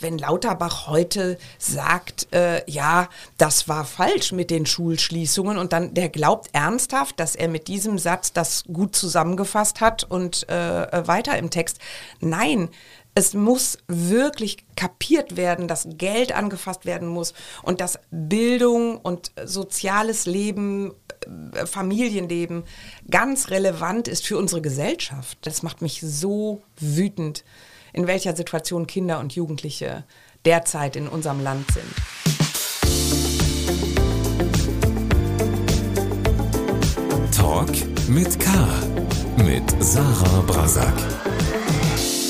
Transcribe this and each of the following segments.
wenn Lauterbach heute sagt, äh, ja, das war falsch mit den Schulschließungen und dann der glaubt ernsthaft, dass er mit diesem Satz das gut zusammengefasst hat und äh, weiter im Text. Nein, es muss wirklich kapiert werden, dass Geld angefasst werden muss und dass Bildung und soziales Leben, äh, Familienleben ganz relevant ist für unsere Gesellschaft. Das macht mich so wütend in welcher Situation Kinder und Jugendliche derzeit in unserem Land sind. Talk mit K. Mit Sarah Brasak.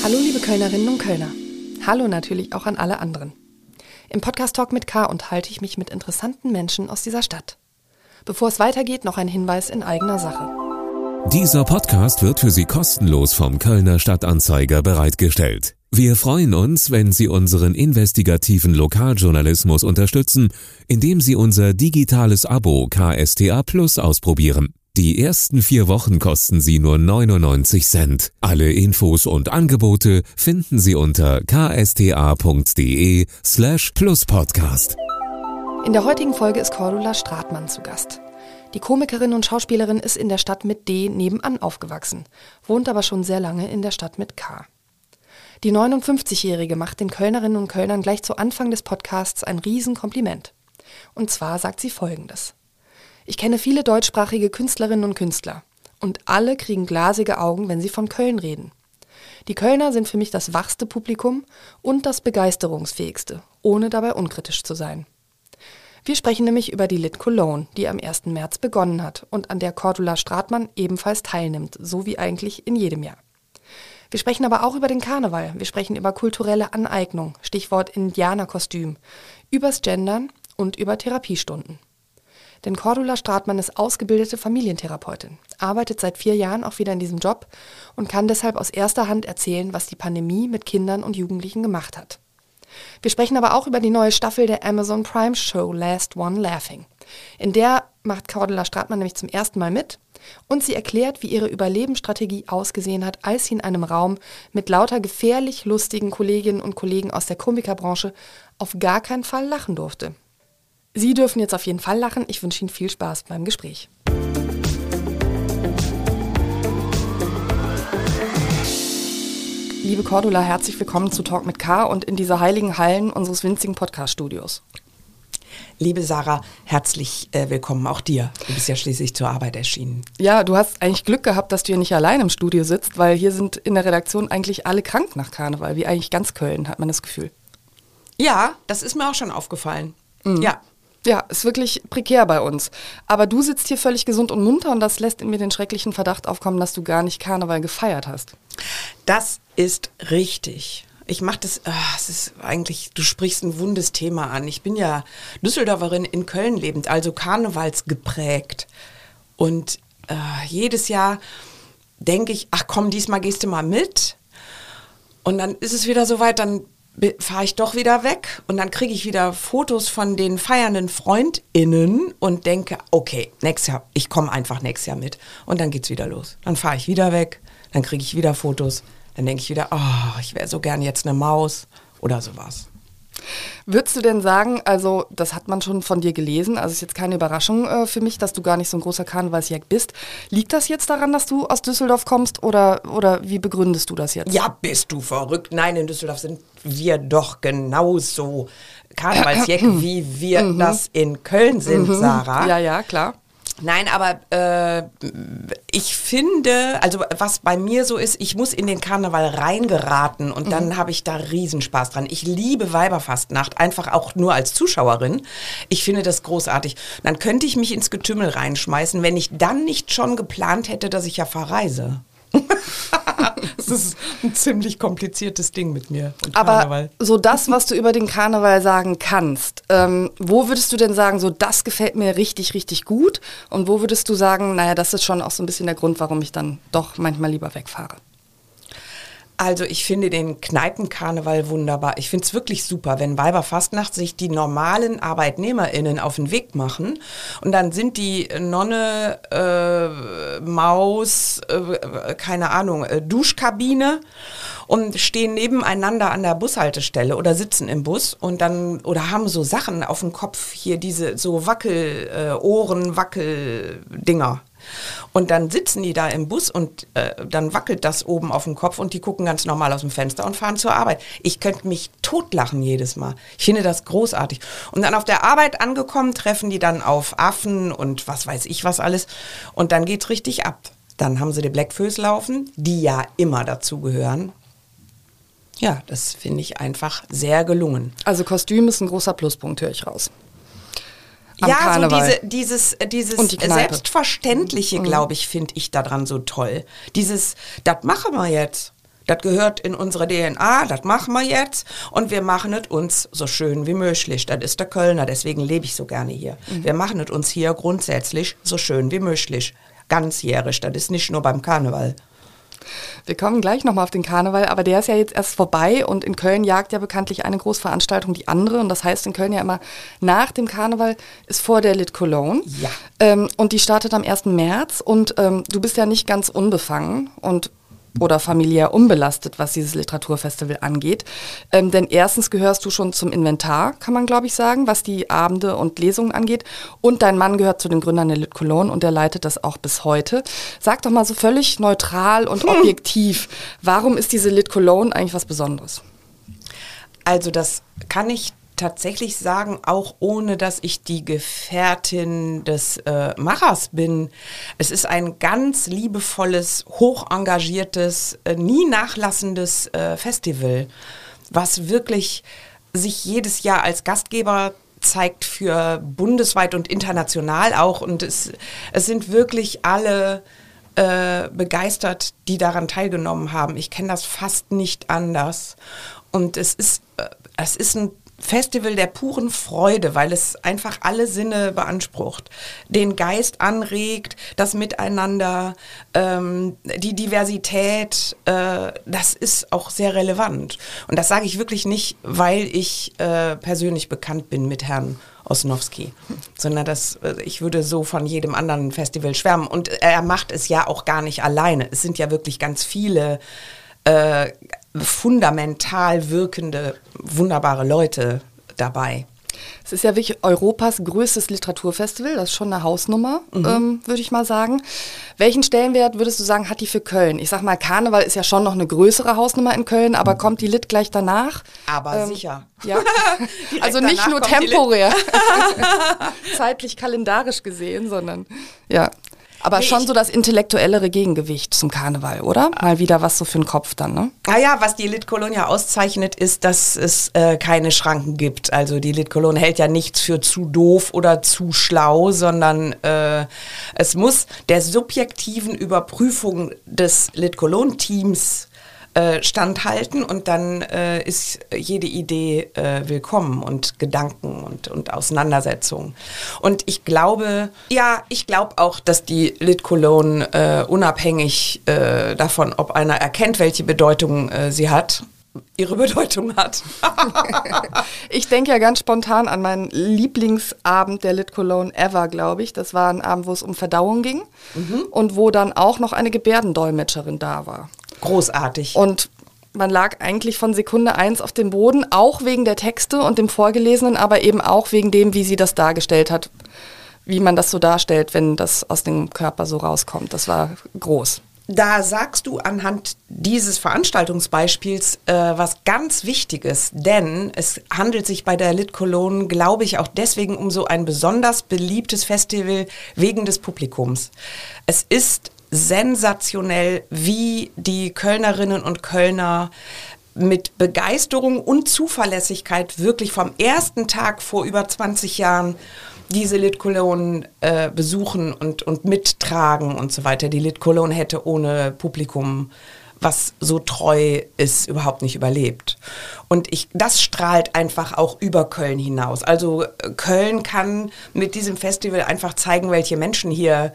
Hallo liebe Kölnerinnen und Kölner. Hallo natürlich auch an alle anderen. Im Podcast Talk mit K unterhalte ich mich mit interessanten Menschen aus dieser Stadt. Bevor es weitergeht, noch ein Hinweis in eigener Sache. Dieser Podcast wird für Sie kostenlos vom Kölner Stadtanzeiger bereitgestellt. Wir freuen uns, wenn Sie unseren investigativen Lokaljournalismus unterstützen, indem Sie unser digitales Abo KSTA Plus ausprobieren. Die ersten vier Wochen kosten Sie nur 99 Cent. Alle Infos und Angebote finden Sie unter ksta.de slash pluspodcast. In der heutigen Folge ist Cordula Stratmann zu Gast. Die Komikerin und Schauspielerin ist in der Stadt mit D nebenan aufgewachsen, wohnt aber schon sehr lange in der Stadt mit K. Die 59-Jährige macht den Kölnerinnen und Kölnern gleich zu Anfang des Podcasts ein Riesenkompliment. Und zwar sagt sie folgendes. Ich kenne viele deutschsprachige Künstlerinnen und Künstler. Und alle kriegen glasige Augen, wenn sie von Köln reden. Die Kölner sind für mich das wachste Publikum und das begeisterungsfähigste, ohne dabei unkritisch zu sein. Wir sprechen nämlich über die Lit Cologne, die am 1. März begonnen hat und an der Cordula Stratmann ebenfalls teilnimmt, so wie eigentlich in jedem Jahr. Wir sprechen aber auch über den Karneval. Wir sprechen über kulturelle Aneignung, Stichwort Indianerkostüm, übers Gendern und über Therapiestunden. Denn Cordula Stratmann ist ausgebildete Familientherapeutin, arbeitet seit vier Jahren auch wieder in diesem Job und kann deshalb aus erster Hand erzählen, was die Pandemie mit Kindern und Jugendlichen gemacht hat. Wir sprechen aber auch über die neue Staffel der Amazon Prime Show Last One Laughing. In der macht Cordula Stratmann nämlich zum ersten Mal mit und sie erklärt, wie ihre Überlebensstrategie ausgesehen hat, als sie in einem Raum mit lauter gefährlich lustigen Kolleginnen und Kollegen aus der Komikerbranche auf gar keinen Fall lachen durfte. Sie dürfen jetzt auf jeden Fall lachen. Ich wünsche Ihnen viel Spaß beim Gespräch. Liebe Cordula, herzlich willkommen zu Talk mit K und in dieser heiligen Hallen unseres winzigen Podcast-Studios. Liebe Sarah, herzlich äh, willkommen auch dir. Du bist ja schließlich zur Arbeit erschienen. Ja, du hast eigentlich Glück gehabt, dass du hier nicht allein im Studio sitzt, weil hier sind in der Redaktion eigentlich alle krank nach Karneval, wie eigentlich ganz Köln, hat man das Gefühl. Ja, das ist mir auch schon aufgefallen. Mhm. Ja. Ja, ist wirklich prekär bei uns. Aber du sitzt hier völlig gesund und munter und das lässt in mir den schrecklichen Verdacht aufkommen, dass du gar nicht Karneval gefeiert hast. Das ist richtig. Ich mache das, ach, es ist eigentlich, du sprichst ein wundes Thema an. Ich bin ja Düsseldorferin in Köln lebend, also karnevalsgeprägt. Und äh, jedes Jahr denke ich, ach komm, diesmal gehst du mal mit. Und dann ist es wieder soweit, dann fahre ich doch wieder weg und dann kriege ich wieder Fotos von den feiernden FreundInnen und denke, okay, nächstes Jahr, ich komme einfach nächstes Jahr mit. Und dann geht's wieder los. Dann fahre ich wieder weg, dann kriege ich wieder Fotos. Dann denke ich wieder, oh, ich wäre so gern jetzt eine Maus oder sowas. Würdest du denn sagen, also das hat man schon von dir gelesen, also ist jetzt keine Überraschung äh, für mich, dass du gar nicht so ein großer Karnevalsjäger bist. Liegt das jetzt daran, dass du aus Düsseldorf kommst oder, oder wie begründest du das jetzt? Ja, bist du verrückt? Nein, in Düsseldorf sind wir doch genauso Karnevalsjäger, wie wir mhm. das in Köln sind, mhm. Sarah. Ja, ja, klar. Nein, aber äh, ich finde, also was bei mir so ist, ich muss in den Karneval reingeraten und mhm. dann habe ich da Riesenspaß dran. Ich liebe Weiberfastnacht, einfach auch nur als Zuschauerin. Ich finde das großartig. Dann könnte ich mich ins Getümmel reinschmeißen, wenn ich dann nicht schon geplant hätte, dass ich ja verreise. das ist ein ziemlich kompliziertes Ding mit mir. Aber so das, was du über den Karneval sagen kannst, ähm, wo würdest du denn sagen, so das gefällt mir richtig, richtig gut? Und wo würdest du sagen, naja, das ist schon auch so ein bisschen der Grund, warum ich dann doch manchmal lieber wegfahre? Also ich finde den Kneipenkarneval wunderbar. Ich finde es wirklich super, wenn Weiberfastnacht sich die normalen ArbeitnehmerInnen auf den Weg machen und dann sind die Nonne, äh, Maus, äh, keine Ahnung, äh, Duschkabine und stehen nebeneinander an der Bushaltestelle oder sitzen im Bus und dann oder haben so Sachen auf dem Kopf hier diese so Wackel äh, Ohren Wackel Dinger und dann sitzen die da im Bus und äh, dann wackelt das oben auf dem Kopf und die gucken ganz normal aus dem Fenster und fahren zur Arbeit. Ich könnte mich totlachen jedes Mal. Ich finde das großartig. Und dann auf der Arbeit angekommen, treffen die dann auf Affen und was weiß ich was alles. Und dann geht's richtig ab. Dann haben sie die Blackfoes laufen, die ja immer dazugehören. Ja, das finde ich einfach sehr gelungen. Also Kostüm ist ein großer Pluspunkt, höre ich raus am ja, Karneval. so diese, dieses, dieses Selbstverständliche, mhm. glaube ich, finde ich daran so toll. Dieses, das machen wir jetzt. Das gehört in unsere DNA, das machen wir jetzt und wir machen es uns so schön wie möglich. Das ist der Kölner, deswegen lebe ich so gerne hier. Mhm. Wir machen es uns hier grundsätzlich so schön wie möglich. Ganzjährig, das ist nicht nur beim Karneval. Wir kommen gleich nochmal auf den Karneval, aber der ist ja jetzt erst vorbei und in Köln jagt ja bekanntlich eine Großveranstaltung die andere. Und das heißt in Köln ja immer, nach dem Karneval ist vor der Lit Cologne. Ja. Ähm, und die startet am 1. März und ähm, du bist ja nicht ganz unbefangen und oder familiär unbelastet, was dieses Literaturfestival angeht. Ähm, denn erstens gehörst du schon zum Inventar, kann man glaube ich sagen, was die Abende und Lesungen angeht. Und dein Mann gehört zu den Gründern der Lit Cologne und der leitet das auch bis heute. Sag doch mal so völlig neutral und hm. objektiv, warum ist diese Lit Cologne eigentlich was Besonderes? Also das kann ich tatsächlich sagen, auch ohne dass ich die Gefährtin des äh, Machers bin. Es ist ein ganz liebevolles, hoch engagiertes, äh, nie nachlassendes äh, Festival, was wirklich sich jedes Jahr als Gastgeber zeigt für bundesweit und international auch. Und es, es sind wirklich alle äh, begeistert, die daran teilgenommen haben. Ich kenne das fast nicht anders. Und es ist, äh, es ist ein Festival der puren Freude, weil es einfach alle Sinne beansprucht, den Geist anregt, das Miteinander, ähm, die Diversität, äh, das ist auch sehr relevant. Und das sage ich wirklich nicht, weil ich äh, persönlich bekannt bin mit Herrn Osnowski, sondern das, äh, ich würde so von jedem anderen Festival schwärmen. Und er macht es ja auch gar nicht alleine. Es sind ja wirklich ganz viele äh, fundamental wirkende, wunderbare Leute dabei. Es ist ja wirklich Europas größtes Literaturfestival, das ist schon eine Hausnummer, mhm. ähm, würde ich mal sagen. Welchen Stellenwert würdest du sagen, hat die für Köln? Ich sag mal, Karneval ist ja schon noch eine größere Hausnummer in Köln, aber kommt die Lit gleich danach? Aber ähm, sicher. Ja. also nicht nur temporär, zeitlich kalendarisch gesehen, sondern ja. Aber nee, schon so das intellektuellere Gegengewicht zum Karneval, oder? Mal wieder was so für den Kopf dann, ne? Naja, was die Litkolonia auszeichnet, ist, dass es äh, keine Schranken gibt. Also die Litkolonie hält ja nichts für zu doof oder zu schlau, sondern äh, es muss der subjektiven Überprüfung des Litkolon-Teams äh, standhalten und dann äh, ist jede Idee äh, willkommen und Gedanken und, und Auseinandersetzungen. Und ich glaube, ja, ich glaube auch, dass die Lit Cologne äh, unabhängig äh, davon, ob einer erkennt, welche Bedeutung sie hat, ihre Bedeutung hat. ich denke ja ganz spontan an meinen Lieblingsabend der Lit Cologne ever, glaube ich. Das war ein Abend, wo es um Verdauung ging mhm. und wo dann auch noch eine Gebärdendolmetscherin da war. Großartig. Und man lag eigentlich von Sekunde eins auf dem Boden, auch wegen der Texte und dem Vorgelesenen, aber eben auch wegen dem, wie sie das dargestellt hat, wie man das so darstellt, wenn das aus dem Körper so rauskommt. Das war groß. Da sagst du anhand dieses Veranstaltungsbeispiels äh, was ganz Wichtiges, denn es handelt sich bei der Lit Cologne, glaube ich, auch deswegen um so ein besonders beliebtes Festival wegen des Publikums. Es ist sensationell, wie die Kölnerinnen und Kölner mit Begeisterung und Zuverlässigkeit wirklich vom ersten Tag vor über 20 Jahren diese Lit Cologne äh, besuchen und, und mittragen und so weiter. Die Lit Cologne hätte ohne Publikum was so treu ist, überhaupt nicht überlebt. Und ich, das strahlt einfach auch über Köln hinaus. Also Köln kann mit diesem Festival einfach zeigen, welche Menschen hier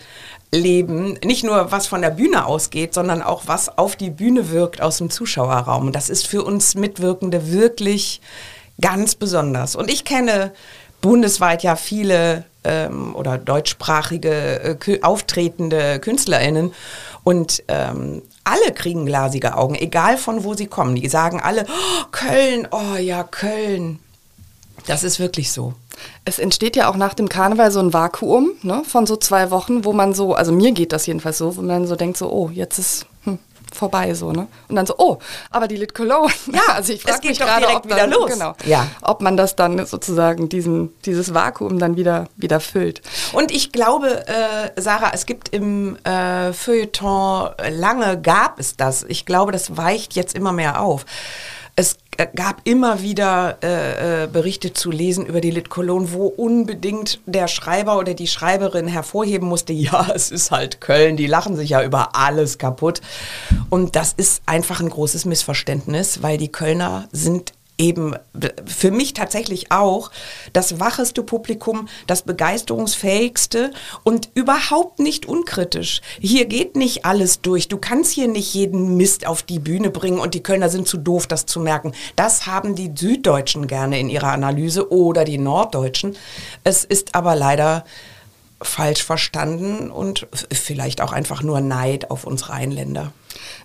leben, nicht nur was von der Bühne ausgeht, sondern auch was auf die Bühne wirkt aus dem Zuschauerraum. Und das ist für uns Mitwirkende wirklich ganz besonders. Und ich kenne bundesweit ja viele ähm, oder deutschsprachige äh, auftretende KünstlerInnen und ähm, alle kriegen glasige Augen, egal von wo sie kommen. Die sagen alle, oh, Köln, oh ja, Köln. Das ist wirklich so. Es entsteht ja auch nach dem Karneval so ein Vakuum ne, von so zwei Wochen, wo man so, also mir geht das jedenfalls so, wo man so denkt, so, oh, jetzt ist hm, vorbei so, ne? Und dann so, oh, aber die Lit Cologne. Ja, also ich frage mich gerade, ob dann, los. Genau, ja. ob man das dann sozusagen diesen, dieses Vakuum dann wieder, wieder füllt. Und ich glaube, äh, Sarah, es gibt im äh, Feuilleton lange gab es das. Ich glaube, das weicht jetzt immer mehr auf. Es gab immer wieder äh, äh, Berichte zu lesen über die Lit Cologne, wo unbedingt der Schreiber oder die Schreiberin hervorheben musste, ja, es ist halt Köln, die lachen sich ja über alles kaputt. Und das ist einfach ein großes Missverständnis, weil die Kölner sind eben für mich tatsächlich auch das wacheste Publikum, das begeisterungsfähigste und überhaupt nicht unkritisch. Hier geht nicht alles durch. Du kannst hier nicht jeden Mist auf die Bühne bringen und die Kölner sind zu doof, das zu merken. Das haben die Süddeutschen gerne in ihrer Analyse oder die Norddeutschen. Es ist aber leider falsch verstanden und vielleicht auch einfach nur Neid auf uns Rheinländer.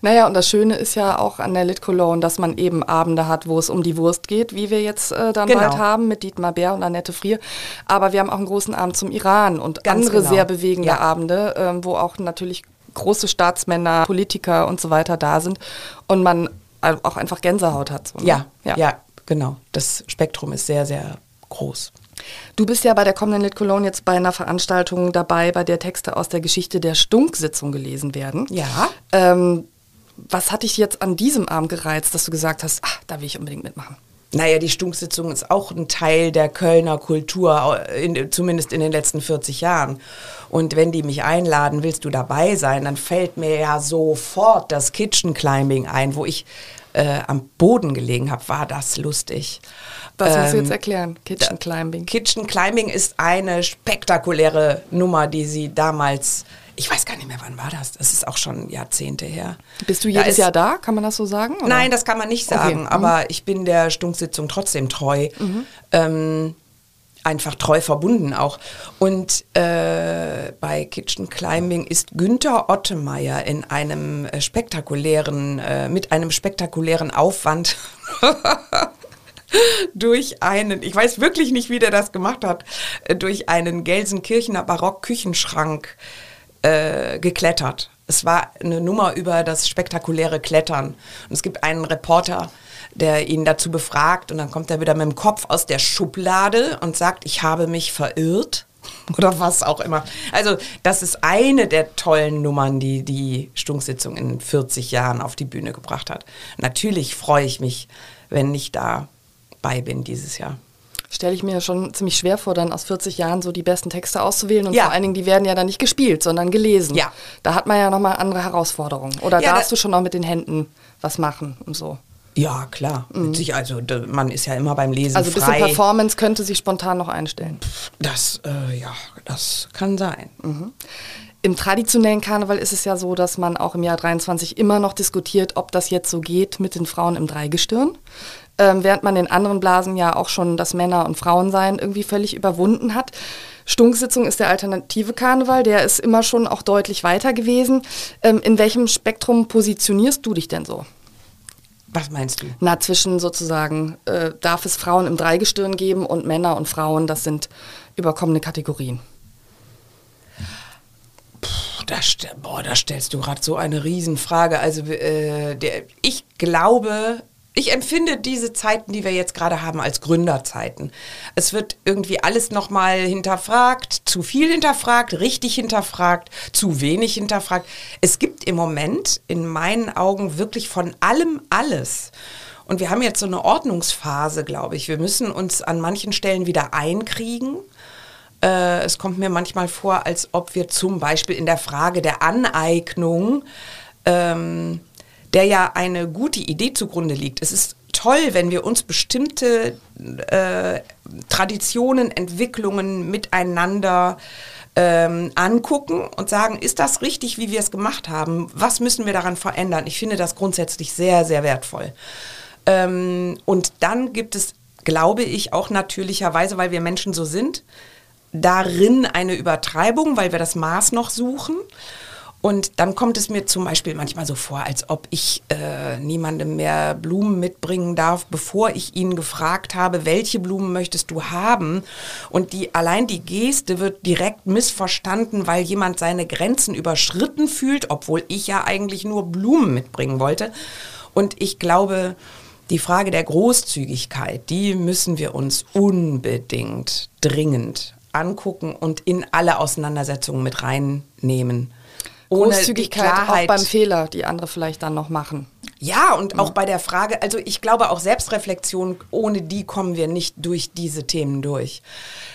Naja, und das Schöne ist ja auch an der Lit Cologne, dass man eben Abende hat, wo es um die Wurst geht, wie wir jetzt äh, dann genau. bald haben mit Dietmar Bär und Annette Frier. Aber wir haben auch einen großen Abend zum Iran und Ganz andere genau. sehr bewegende ja. Abende, äh, wo auch natürlich große Staatsmänner, Politiker und so weiter da sind und man auch einfach Gänsehaut hat. So, ne? ja, ja, ja, genau. Das Spektrum ist sehr, sehr groß. Du bist ja bei der kommenden Lit Cologne jetzt bei einer Veranstaltung dabei, bei der Texte aus der Geschichte der Stunksitzung gelesen werden. Ja. Ähm, was hat dich jetzt an diesem Abend gereizt, dass du gesagt hast, ach, da will ich unbedingt mitmachen? Naja, die Stunksitzung ist auch ein Teil der Kölner Kultur, in, zumindest in den letzten 40 Jahren. Und wenn die mich einladen, willst du dabei sein, dann fällt mir ja sofort das Kitchen Climbing ein, wo ich äh, am Boden gelegen habe. War das lustig. Was ähm, musst du jetzt ähm, erklären? Kitchen Climbing. Kitchen Climbing ist eine spektakuläre Nummer, die sie damals ich weiß gar nicht mehr, wann war das? Das ist auch schon Jahrzehnte her. Bist du jedes da Jahr da? Kann man das so sagen? Oder? Nein, das kann man nicht sagen. Okay. Mhm. Aber ich bin der Stunksitzung trotzdem treu. Mhm. Ähm, einfach treu verbunden auch. Und äh, bei Kitchen Climbing ist Günther Ottemeyer in einem äh, spektakulären, äh, mit einem spektakulären Aufwand durch einen, ich weiß wirklich nicht, wie der das gemacht hat, äh, durch einen Gelsenkirchener Barockküchenschrank äh, geklettert. Es war eine Nummer über das spektakuläre Klettern. Und es gibt einen Reporter, der ihn dazu befragt und dann kommt er wieder mit dem Kopf aus der Schublade und sagt, ich habe mich verirrt oder was auch immer. Also das ist eine der tollen Nummern, die die Stunksitzung in 40 Jahren auf die Bühne gebracht hat. Natürlich freue ich mich, wenn ich dabei bin dieses Jahr stelle ich mir schon ziemlich schwer vor, dann aus 40 Jahren so die besten Texte auszuwählen. Und ja. vor allen Dingen, die werden ja dann nicht gespielt, sondern gelesen. Ja. Da hat man ja nochmal andere Herausforderungen. Oder ja, darfst du schon auch mit den Händen was machen und so? Ja, klar. Mhm. Sich, also man ist ja immer beim Lesen Also ein bisschen Performance könnte sich spontan noch einstellen. Das, äh, ja, das kann sein. Mhm. Im traditionellen Karneval ist es ja so, dass man auch im Jahr 23 immer noch diskutiert, ob das jetzt so geht mit den Frauen im Dreigestirn ähm, während man in anderen Blasen ja auch schon das Männer- und Frauensein irgendwie völlig überwunden hat. Stunksitzung ist der alternative Karneval, der ist immer schon auch deutlich weiter gewesen. Ähm, in welchem Spektrum positionierst du dich denn so? Was meinst du? Na, zwischen sozusagen, äh, darf es Frauen im Dreigestirn geben und Männer und Frauen, das sind überkommene Kategorien. Da, boah, da stellst du gerade so eine Riesenfrage. Also äh, der, ich glaube, ich empfinde diese Zeiten, die wir jetzt gerade haben, als Gründerzeiten. Es wird irgendwie alles nochmal hinterfragt, zu viel hinterfragt, richtig hinterfragt, zu wenig hinterfragt. Es gibt im Moment in meinen Augen wirklich von allem alles. Und wir haben jetzt so eine Ordnungsphase, glaube ich. Wir müssen uns an manchen Stellen wieder einkriegen. Äh, es kommt mir manchmal vor, als ob wir zum Beispiel in der Frage der Aneignung ähm, der ja eine gute Idee zugrunde liegt. Es ist toll, wenn wir uns bestimmte äh, Traditionen, Entwicklungen miteinander ähm, angucken und sagen, ist das richtig, wie wir es gemacht haben? Was müssen wir daran verändern? Ich finde das grundsätzlich sehr, sehr wertvoll. Ähm, und dann gibt es, glaube ich, auch natürlicherweise, weil wir Menschen so sind, darin eine Übertreibung, weil wir das Maß noch suchen. Und dann kommt es mir zum Beispiel manchmal so vor, als ob ich äh, niemandem mehr Blumen mitbringen darf, bevor ich ihn gefragt habe, welche Blumen möchtest du haben? Und die, allein die Geste wird direkt missverstanden, weil jemand seine Grenzen überschritten fühlt, obwohl ich ja eigentlich nur Blumen mitbringen wollte. Und ich glaube, die Frage der Großzügigkeit, die müssen wir uns unbedingt dringend angucken und in alle Auseinandersetzungen mit reinnehmen. Ohne Großzügigkeit auch beim Fehler, die andere vielleicht dann noch machen. Ja, und ja. auch bei der Frage, also ich glaube auch Selbstreflexion, ohne die kommen wir nicht durch diese Themen durch.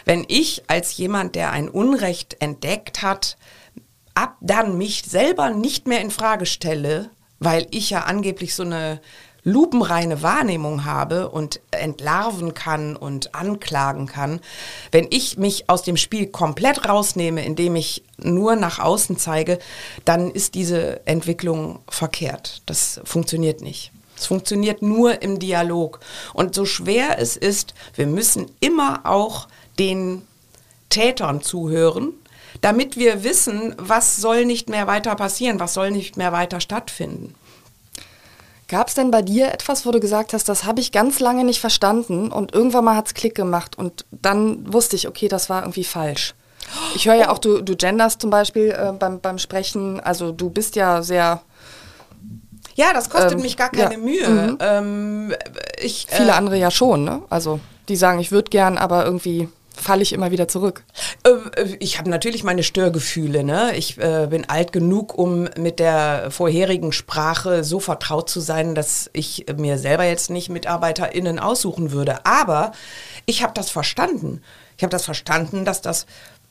Wenn ich als jemand, der ein Unrecht entdeckt hat, ab dann mich selber nicht mehr in Frage stelle, weil ich ja angeblich so eine lupenreine Wahrnehmung habe und entlarven kann und anklagen kann, wenn ich mich aus dem Spiel komplett rausnehme, indem ich nur nach außen zeige, dann ist diese Entwicklung verkehrt. Das funktioniert nicht. Es funktioniert nur im Dialog. Und so schwer es ist, wir müssen immer auch den Tätern zuhören, damit wir wissen, was soll nicht mehr weiter passieren, was soll nicht mehr weiter stattfinden. Gab es denn bei dir etwas, wo du gesagt hast, das habe ich ganz lange nicht verstanden und irgendwann mal hat es Klick gemacht und dann wusste ich, okay, das war irgendwie falsch. Ich höre ja auch, du, du genders zum Beispiel äh, beim, beim Sprechen, also du bist ja sehr... Ja, das kostet ähm, mich gar keine ja. Mühe. Mhm. Ähm, ich, Viele äh, andere ja schon, ne? Also die sagen, ich würde gern, aber irgendwie falle ich immer wieder zurück? Äh, ich habe natürlich meine Störgefühle. Ne? Ich äh, bin alt genug, um mit der vorherigen Sprache so vertraut zu sein, dass ich mir selber jetzt nicht MitarbeiterInnen aussuchen würde. Aber ich habe das verstanden. Ich habe das verstanden, dass das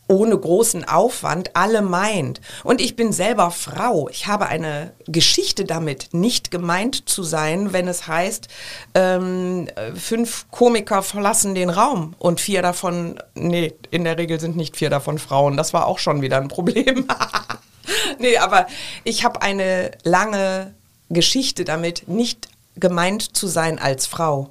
ohne großen Aufwand alle meint. Und ich bin selber Frau. Ich habe eine Geschichte damit, nicht gemeint zu sein, wenn es heißt, ähm, fünf Komiker verlassen den Raum und vier davon, nee, in der Regel sind nicht vier davon Frauen. Das war auch schon wieder ein Problem. nee, aber ich habe eine lange Geschichte damit, nicht gemeint zu sein als Frau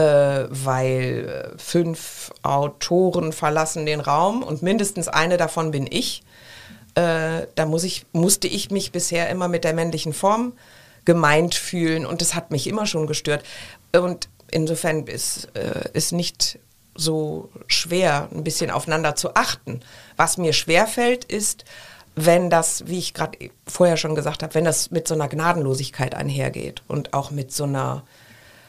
weil äh, fünf Autoren verlassen den Raum und mindestens eine davon bin ich. Äh, da muss ich, musste ich mich bisher immer mit der männlichen Form gemeint fühlen und das hat mich immer schon gestört. Und insofern ist es nicht so schwer, ein bisschen aufeinander zu achten. Was mir schwerfällt, ist, wenn das, wie ich gerade vorher schon gesagt habe, wenn das mit so einer Gnadenlosigkeit einhergeht und auch mit so einer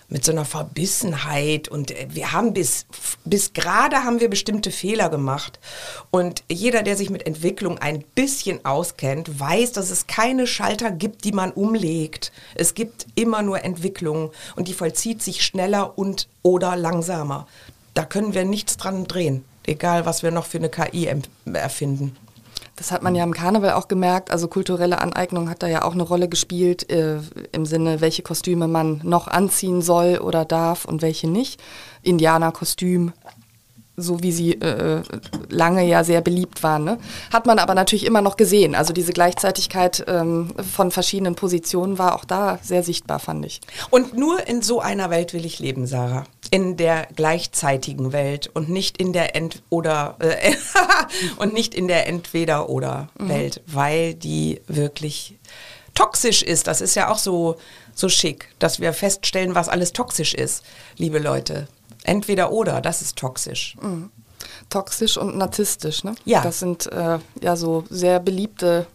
mit so einer Verbissenheit und äh, wir haben bis, bis gerade haben wir bestimmte Fehler gemacht und jeder, der sich mit Entwicklung ein bisschen auskennt, weiß, dass es keine Schalter gibt, die man umlegt. Es gibt immer nur Entwicklung und die vollzieht sich schneller und oder langsamer. Da können wir nichts dran drehen, egal was wir noch für eine KI erfinden. Das hat man ja im Karneval auch gemerkt. Also kulturelle Aneignung hat da ja auch eine Rolle gespielt äh, im Sinne, welche Kostüme man noch anziehen soll oder darf und welche nicht. Indianerkostüm, so wie sie äh, lange ja sehr beliebt waren. Ne? Hat man aber natürlich immer noch gesehen. Also diese Gleichzeitigkeit ähm, von verschiedenen Positionen war auch da sehr sichtbar, fand ich. Und nur in so einer Welt will ich leben, Sarah. In der gleichzeitigen Welt und nicht in der Ent oder äh, und nicht in der Entweder oder mhm. Welt, weil die wirklich toxisch ist. Das ist ja auch so so schick, dass wir feststellen, was alles toxisch ist, liebe Leute. Entweder oder, das ist toxisch. Mhm. Toxisch und narzisstisch, ne? Ja. Das sind äh, ja so sehr beliebte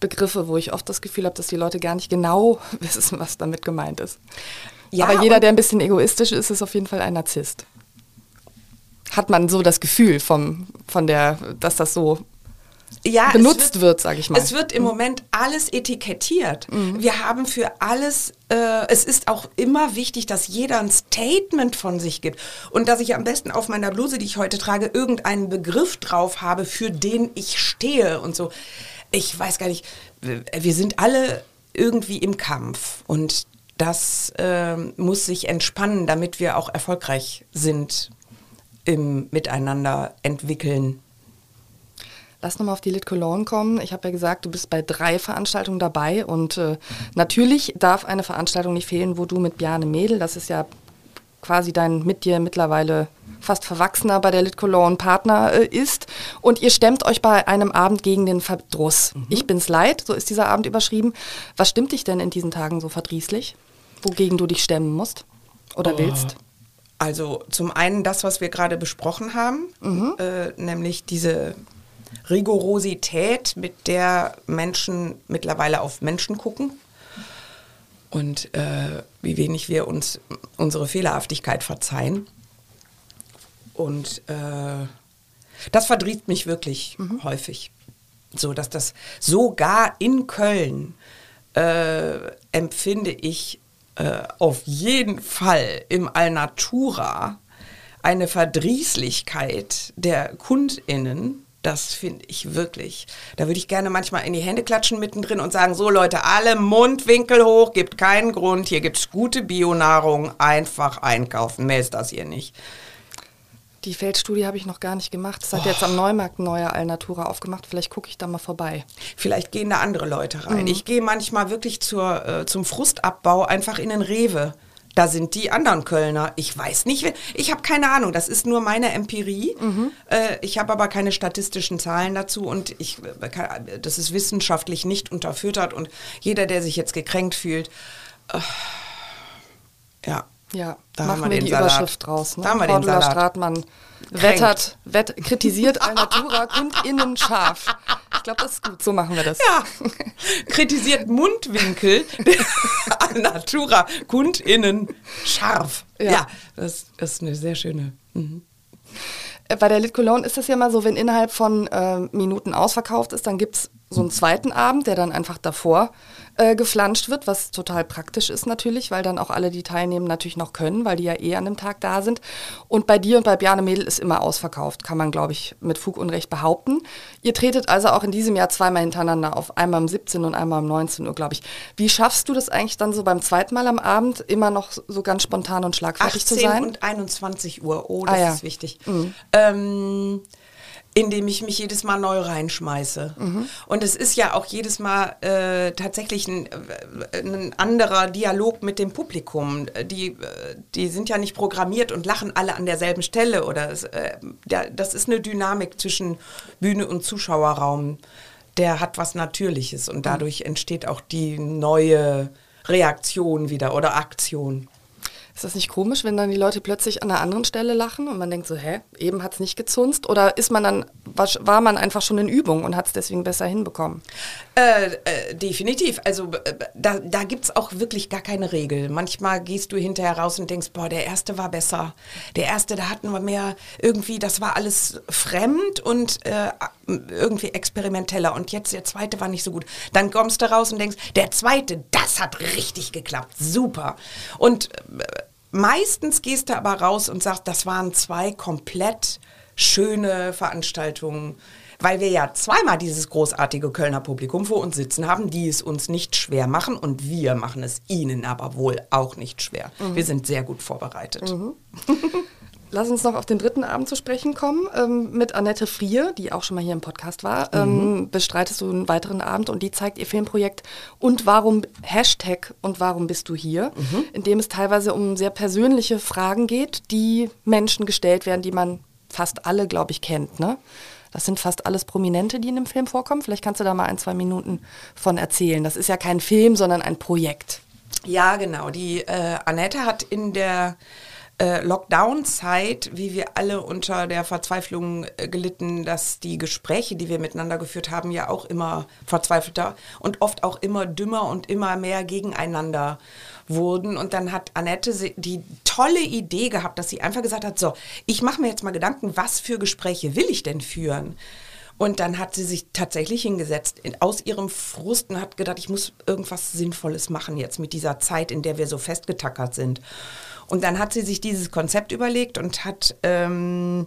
Begriffe, wo ich oft das Gefühl habe, dass die Leute gar nicht genau wissen, was damit gemeint ist. Ja, Aber jeder, der ein bisschen egoistisch ist, ist auf jeden Fall ein Narzisst. Hat man so das Gefühl vom, von der, dass das so ja, benutzt wird, wird sage ich mal. Es wird im mhm. Moment alles etikettiert. Mhm. Wir haben für alles, äh, es ist auch immer wichtig, dass jeder ein Statement von sich gibt und dass ich am besten auf meiner Bluse, die ich heute trage, irgendeinen Begriff drauf habe, für den ich stehe und so. Ich weiß gar nicht, wir sind alle irgendwie im Kampf und das äh, muss sich entspannen, damit wir auch erfolgreich sind im Miteinander entwickeln. Lass nochmal auf die Lit Cologne kommen. Ich habe ja gesagt, du bist bei drei Veranstaltungen dabei und äh, natürlich darf eine Veranstaltung nicht fehlen, wo du mit Bjarne Mädel, das ist ja quasi dein mit dir mittlerweile fast verwachsener bei der Lit Cologne Partner äh, ist und ihr stemmt euch bei einem Abend gegen den Verdruss. Mhm. Ich bin's leid, so ist dieser Abend überschrieben. Was stimmt dich denn in diesen Tagen so verdrießlich, wogegen du dich stemmen musst oder oh. willst? Also zum einen das, was wir gerade besprochen haben, mhm. äh, nämlich diese Rigorosität, mit der Menschen mittlerweile auf Menschen gucken und äh, wie wenig wir uns unsere Fehlerhaftigkeit verzeihen. Und äh, das verdrießt mich wirklich mhm. häufig. So, dass das sogar in Köln äh, empfinde ich äh, auf jeden Fall im Alnatura eine Verdrießlichkeit der KundInnen, das finde ich wirklich. Da würde ich gerne manchmal in die Hände klatschen mittendrin und sagen, so Leute, alle Mundwinkel hoch, gibt keinen Grund, hier gibt es gute Bionahrung, einfach einkaufen. Mehr ist das hier nicht. Die Feldstudie habe ich noch gar nicht gemacht. Es hat oh. jetzt am Neumarkt ein neuer Alnatura aufgemacht. Vielleicht gucke ich da mal vorbei. Vielleicht gehen da andere Leute rein. Mhm. Ich gehe manchmal wirklich zur, äh, zum Frustabbau einfach in den Rewe da sind die anderen Kölner. Ich weiß nicht, ich habe keine Ahnung, das ist nur meine Empirie. Mhm. Äh, ich habe aber keine statistischen Zahlen dazu und ich, äh, das ist wissenschaftlich nicht unterfüttert und jeder, der sich jetzt gekränkt fühlt, äh, ja. Ja, da machen haben wir, wir die Salat. Überschrift draus. Ne? Da haben wir den Salat. Stratmann wettert, wett, kritisiert Alnatura KundInnen scharf. Ich glaube, das ist gut. So machen wir das. Ja. Kritisiert Mundwinkel Alnatura KundInnen scharf. Ja, ja das, das, ist eine sehr schöne. Mhm. Äh, bei der Lit Cologne ist das ja mal so, wenn innerhalb von äh, Minuten ausverkauft ist, dann gibt es so einen zweiten Abend, der dann einfach davor äh, geflanscht wird, was total praktisch ist natürlich, weil dann auch alle, die teilnehmen, natürlich noch können, weil die ja eh an dem Tag da sind. Und bei dir und bei Bjarne Mädel ist immer ausverkauft, kann man, glaube ich, mit Fug und Recht behaupten. Ihr tretet also auch in diesem Jahr zweimal hintereinander auf, einmal um 17 und einmal um 19 Uhr, glaube ich. Wie schaffst du das eigentlich dann so beim zweiten Mal am Abend, immer noch so ganz spontan und schlagfertig zu sein? 18 und 21 Uhr, oh, das ah, ja. ist wichtig. Mhm. Ähm, indem ich mich jedes Mal neu reinschmeiße. Mhm. Und es ist ja auch jedes Mal äh, tatsächlich ein, äh, ein, anderer Dialog mit dem Publikum. Die, äh, die sind ja nicht programmiert und lachen alle an derselben Stelle. Oder es, äh, das ist eine Dynamik zwischen Bühne und Zuschauerraum. Der hat was Natürliches und dadurch entsteht auch die neue Reaktion wieder oder Aktion. Ist das nicht komisch, wenn dann die Leute plötzlich an einer anderen Stelle lachen und man denkt so, hä, eben hat es nicht gezunzt? Oder ist man dann, war man einfach schon in Übung und hat es deswegen besser hinbekommen? Äh, äh, definitiv. Also äh, da, da gibt es auch wirklich gar keine Regel. Manchmal gehst du hinterher raus und denkst, boah, der erste war besser. Der erste, da hatten wir mehr irgendwie, das war alles fremd und irgendwie experimenteller. Und jetzt der zweite war nicht so gut. Dann kommst du raus und denkst, der zweite, das hat richtig geklappt. Super. Und Meistens gehst du aber raus und sagst, das waren zwei komplett schöne Veranstaltungen, weil wir ja zweimal dieses großartige Kölner Publikum vor uns sitzen haben, die es uns nicht schwer machen und wir machen es ihnen aber wohl auch nicht schwer. Mhm. Wir sind sehr gut vorbereitet. Mhm. Lass uns noch auf den dritten Abend zu sprechen kommen. Ähm, mit Annette Frier, die auch schon mal hier im Podcast war, ähm, mhm. bestreitest du einen weiteren Abend und die zeigt ihr Filmprojekt und warum Hashtag und warum bist du hier, mhm. in dem es teilweise um sehr persönliche Fragen geht, die Menschen gestellt werden, die man fast alle, glaube ich, kennt. Ne? Das sind fast alles Prominente, die in dem Film vorkommen. Vielleicht kannst du da mal ein, zwei Minuten von erzählen. Das ist ja kein Film, sondern ein Projekt. Ja, genau. Die äh, Annette hat in der äh, Lockdown-Zeit, wie wir alle unter der Verzweiflung äh, gelitten, dass die Gespräche, die wir miteinander geführt haben, ja auch immer verzweifelter und oft auch immer dümmer und immer mehr gegeneinander wurden. Und dann hat Annette die tolle Idee gehabt, dass sie einfach gesagt hat, so, ich mache mir jetzt mal Gedanken, was für Gespräche will ich denn führen? Und dann hat sie sich tatsächlich hingesetzt in, aus ihrem Frust und hat gedacht, ich muss irgendwas Sinnvolles machen jetzt mit dieser Zeit, in der wir so festgetackert sind. Und dann hat sie sich dieses Konzept überlegt und hat ähm,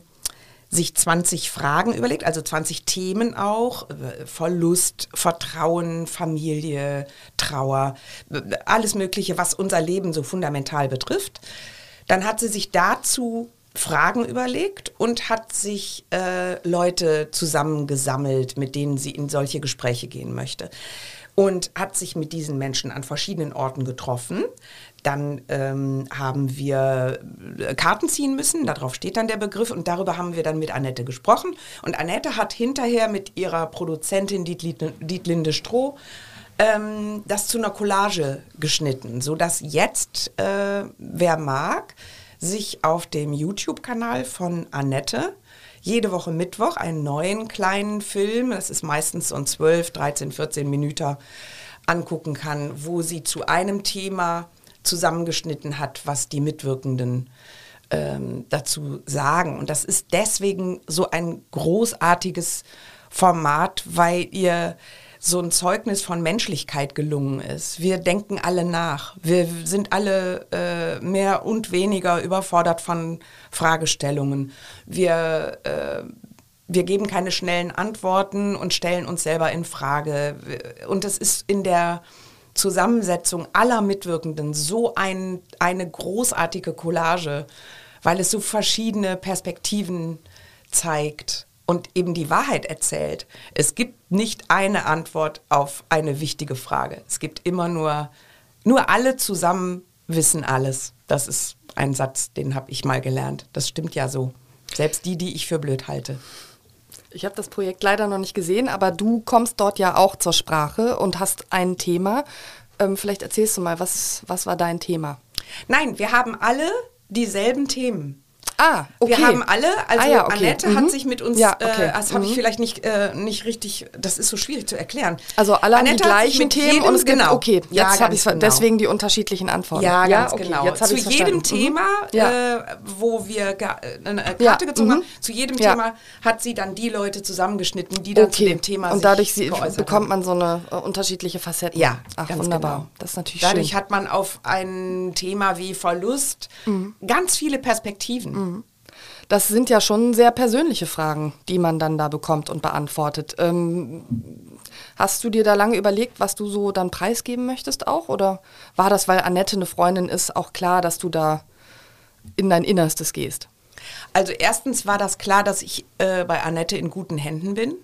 sich 20 Fragen überlegt, also 20 Themen auch, äh, Verlust, Vertrauen, Familie, Trauer, äh, alles Mögliche, was unser Leben so fundamental betrifft. Dann hat sie sich dazu Fragen überlegt und hat sich äh, Leute zusammengesammelt, mit denen sie in solche Gespräche gehen möchte. Und hat sich mit diesen Menschen an verschiedenen Orten getroffen. Dann ähm, haben wir äh, Karten ziehen müssen, darauf steht dann der Begriff und darüber haben wir dann mit Annette gesprochen. Und Annette hat hinterher mit ihrer Produzentin Dietlinde Stroh ähm, das zu einer Collage geschnitten, sodass jetzt, äh, wer mag, sich auf dem YouTube-Kanal von Annette jede Woche Mittwoch einen neuen kleinen Film, das ist meistens so ein 12, 13, 14 Minuten, angucken kann, wo sie zu einem Thema zusammengeschnitten hat, was die Mitwirkenden ähm, dazu sagen. Und das ist deswegen so ein großartiges Format, weil ihr so ein Zeugnis von Menschlichkeit gelungen ist. Wir denken alle nach. Wir sind alle äh, mehr und weniger überfordert von Fragestellungen. Wir, äh, wir geben keine schnellen Antworten und stellen uns selber in Frage. Und das ist in der Zusammensetzung aller Mitwirkenden so ein, eine großartige Collage, weil es so verschiedene Perspektiven zeigt und eben die Wahrheit erzählt. Es gibt nicht eine Antwort auf eine wichtige Frage. Es gibt immer nur, nur alle zusammen wissen alles. Das ist ein Satz, den habe ich mal gelernt. Das stimmt ja so. Selbst die, die ich für blöd halte. Ich habe das Projekt leider noch nicht gesehen, aber du kommst dort ja auch zur Sprache und hast ein Thema. Ähm, vielleicht erzählst du mal, was, was war dein Thema? Nein, wir haben alle dieselben Themen. Ah, okay. Wir haben alle, also ah, ja, okay. Annette mhm. hat sich mit uns, ja, okay. äh, das habe mhm. ich vielleicht nicht, äh, nicht richtig, das ist so schwierig zu erklären. Also alle Annette haben die gleichen Themen und es gibt, genau. okay, jetzt ja, habe ich genau. deswegen die unterschiedlichen Antworten. Ja, ganz ja, genau. Jetzt zu jedem mhm. Thema, äh, wo wir äh, eine Karte gezogen haben, mhm. zu jedem Thema hat sie dann die Leute zusammengeschnitten, die dann zu dem Thema Und dadurch sie, bekommt man so eine äh, unterschiedliche Facetten. Ja, Ach, wunderbar. Genau. Das ist natürlich Dadurch schön. hat man auf ein Thema wie Verlust mhm. ganz viele Perspektiven. Das sind ja schon sehr persönliche Fragen, die man dann da bekommt und beantwortet. Ähm, hast du dir da lange überlegt, was du so dann preisgeben möchtest auch? Oder war das, weil Annette eine Freundin ist, auch klar, dass du da in dein Innerstes gehst? Also erstens war das klar, dass ich äh, bei Annette in guten Händen bin.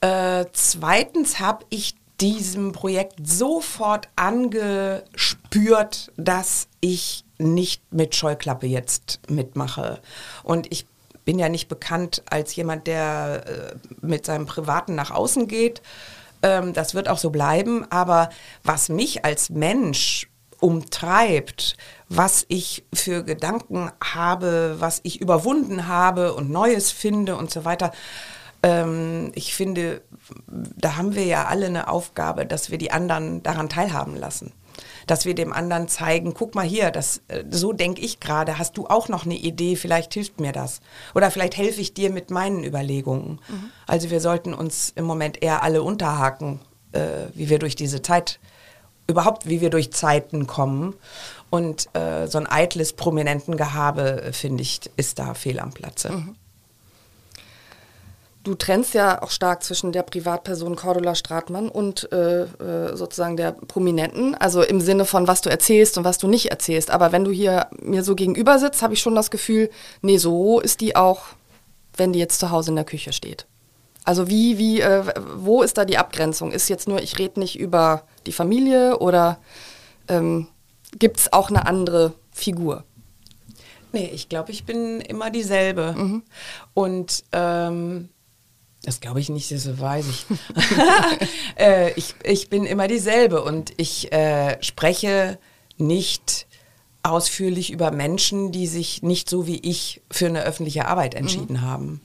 Äh, zweitens habe ich diesem Projekt sofort angespürt, dass ich nicht mit Scheuklappe jetzt mitmache. Und ich bin ja nicht bekannt als jemand, der äh, mit seinem Privaten nach außen geht. Ähm, das wird auch so bleiben. Aber was mich als Mensch umtreibt, was ich für Gedanken habe, was ich überwunden habe und Neues finde und so weiter, ähm, ich finde, da haben wir ja alle eine Aufgabe, dass wir die anderen daran teilhaben lassen dass wir dem anderen zeigen, guck mal hier, das, äh, so denke ich gerade, hast du auch noch eine Idee, vielleicht hilft mir das. Oder vielleicht helfe ich dir mit meinen Überlegungen. Mhm. Also wir sollten uns im Moment eher alle unterhaken, äh, wie wir durch diese Zeit, überhaupt wie wir durch Zeiten kommen. Und äh, so ein eitles Prominentengehabe, finde ich, ist da fehl am Platze. Mhm. Du trennst ja auch stark zwischen der Privatperson Cordula Stratmann und äh, äh, sozusagen der Prominenten, also im Sinne von, was du erzählst und was du nicht erzählst. Aber wenn du hier mir so gegenüber sitzt, habe ich schon das Gefühl, nee, so ist die auch, wenn die jetzt zu Hause in der Küche steht. Also wie, wie, äh, wo ist da die Abgrenzung? Ist jetzt nur, ich rede nicht über die Familie oder ähm, gibt es auch eine andere Figur? Nee, ich glaube, ich bin immer dieselbe. Mhm. Und ähm, das glaube ich nicht, das weiß ich. äh, ich. Ich bin immer dieselbe und ich äh, spreche nicht ausführlich über Menschen, die sich nicht so wie ich für eine öffentliche Arbeit entschieden mhm. haben.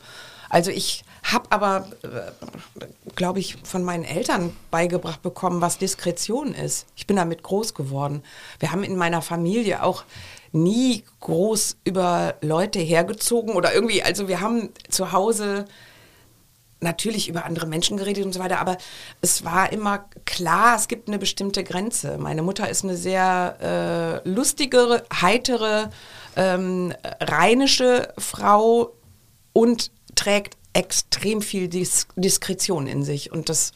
Also ich habe aber, äh, glaube ich, von meinen Eltern beigebracht bekommen, was Diskretion ist. Ich bin damit groß geworden. Wir haben in meiner Familie auch nie groß über Leute hergezogen oder irgendwie, also wir haben zu Hause natürlich über andere Menschen geredet und so weiter, aber es war immer klar, es gibt eine bestimmte Grenze. Meine Mutter ist eine sehr äh, lustige, heitere, ähm, rheinische Frau, und trägt extrem viel Dis Diskretion in sich. Und das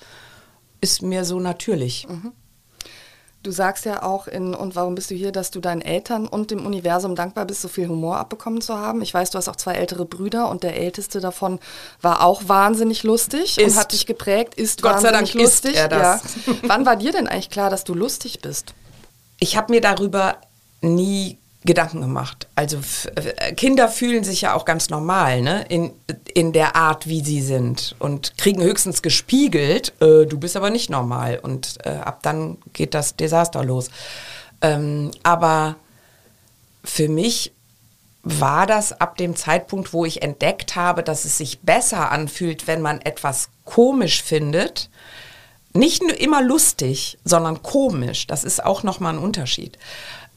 ist mir so natürlich. Mhm. Du sagst ja auch in Und warum bist du hier, dass du deinen Eltern und dem Universum dankbar bist, so viel Humor abbekommen zu haben. Ich weiß, du hast auch zwei ältere Brüder und der älteste davon war auch wahnsinnig lustig ist. und hat dich geprägt, ist Gott wahnsinnig sei Dank lustig. Ist er das. Ja. Wann war dir denn eigentlich klar, dass du lustig bist? Ich habe mir darüber nie Gedanken gemacht. Also äh, Kinder fühlen sich ja auch ganz normal ne? in, in der Art, wie sie sind und kriegen höchstens gespiegelt, äh, du bist aber nicht normal und äh, ab dann geht das Desaster los. Ähm, aber für mich war das ab dem Zeitpunkt, wo ich entdeckt habe, dass es sich besser anfühlt, wenn man etwas komisch findet, nicht nur immer lustig, sondern komisch. Das ist auch nochmal ein Unterschied.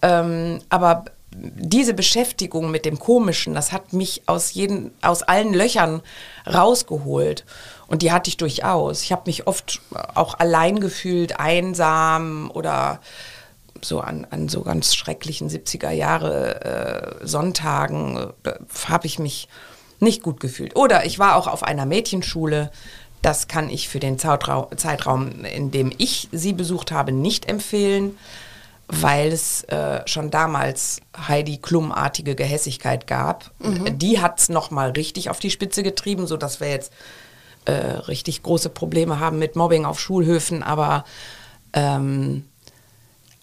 Ähm, aber diese Beschäftigung mit dem Komischen, das hat mich aus, jeden, aus allen Löchern rausgeholt. Und die hatte ich durchaus. Ich habe mich oft auch allein gefühlt, einsam oder so an, an so ganz schrecklichen 70er Jahre äh, Sonntagen äh, habe ich mich nicht gut gefühlt. Oder ich war auch auf einer Mädchenschule. Das kann ich für den Zeitraum, in dem ich sie besucht habe, nicht empfehlen weil es äh, schon damals Heidi Klum-artige Gehässigkeit gab. Mhm. Die hat es nochmal richtig auf die Spitze getrieben, sodass wir jetzt äh, richtig große Probleme haben mit Mobbing auf Schulhöfen. Aber ähm,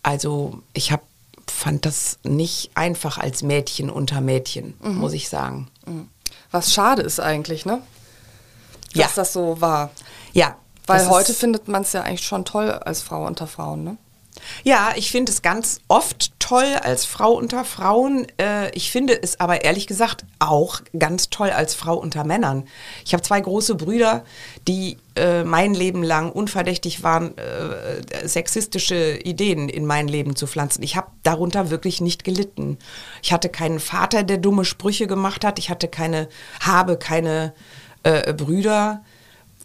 also ich hab, fand das nicht einfach als Mädchen unter Mädchen, mhm. muss ich sagen. Mhm. Was schade ist eigentlich, ne? Dass ja. das so war. Ja. Weil heute findet man es ja eigentlich schon toll als Frau unter Frauen, ne? Ja, ich finde es ganz oft toll als Frau unter Frauen. Äh, ich finde es aber ehrlich gesagt auch ganz toll als Frau unter Männern. Ich habe zwei große Brüder, die äh, mein Leben lang unverdächtig waren, äh, sexistische Ideen in mein Leben zu pflanzen. Ich habe darunter wirklich nicht gelitten. Ich hatte keinen Vater, der dumme Sprüche gemacht hat. Ich hatte keine, habe keine Brüder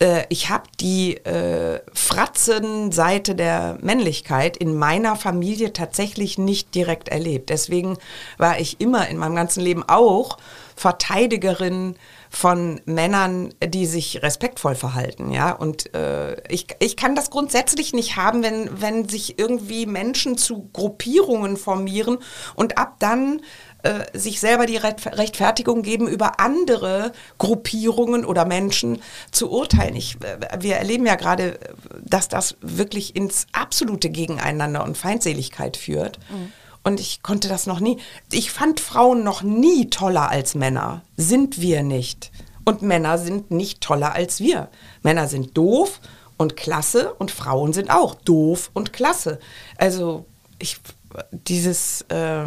äh, ich habe die äh, Fratzenseite der Männlichkeit in meiner Familie tatsächlich nicht direkt erlebt. Deswegen war ich immer in meinem ganzen Leben auch Verteidigerin von Männern, die sich respektvoll verhalten, ja. Und äh, ich, ich kann das grundsätzlich nicht haben, wenn, wenn sich irgendwie Menschen zu Gruppierungen formieren und ab dann äh, sich selber die Rechtfertigung geben, über andere Gruppierungen oder Menschen zu urteilen. Ich, äh, wir erleben ja gerade, dass das wirklich ins absolute Gegeneinander und Feindseligkeit führt. Mhm. Und ich konnte das noch nie. Ich fand Frauen noch nie toller als Männer. Sind wir nicht. Und Männer sind nicht toller als wir. Männer sind doof und klasse und Frauen sind auch doof und klasse. Also ich dieses äh,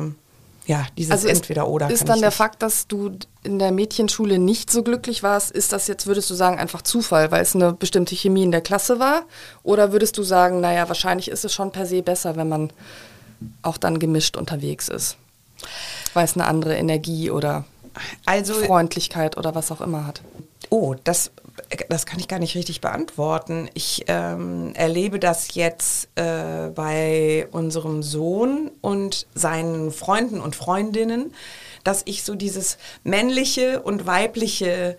ja, dieses also Entweder-Oder. Ist dann der Fakt, dass du in der Mädchenschule nicht so glücklich warst, ist das jetzt, würdest du sagen, einfach Zufall, weil es eine bestimmte Chemie in der Klasse war? Oder würdest du sagen, naja, wahrscheinlich ist es schon per se besser, wenn man auch dann gemischt unterwegs ist? Weil es eine andere Energie oder also, Freundlichkeit oder was auch immer hat? Oh, das das kann ich gar nicht richtig beantworten. Ich ähm, erlebe das jetzt äh, bei unserem Sohn und seinen Freunden und Freundinnen, dass ich so dieses männliche und weibliche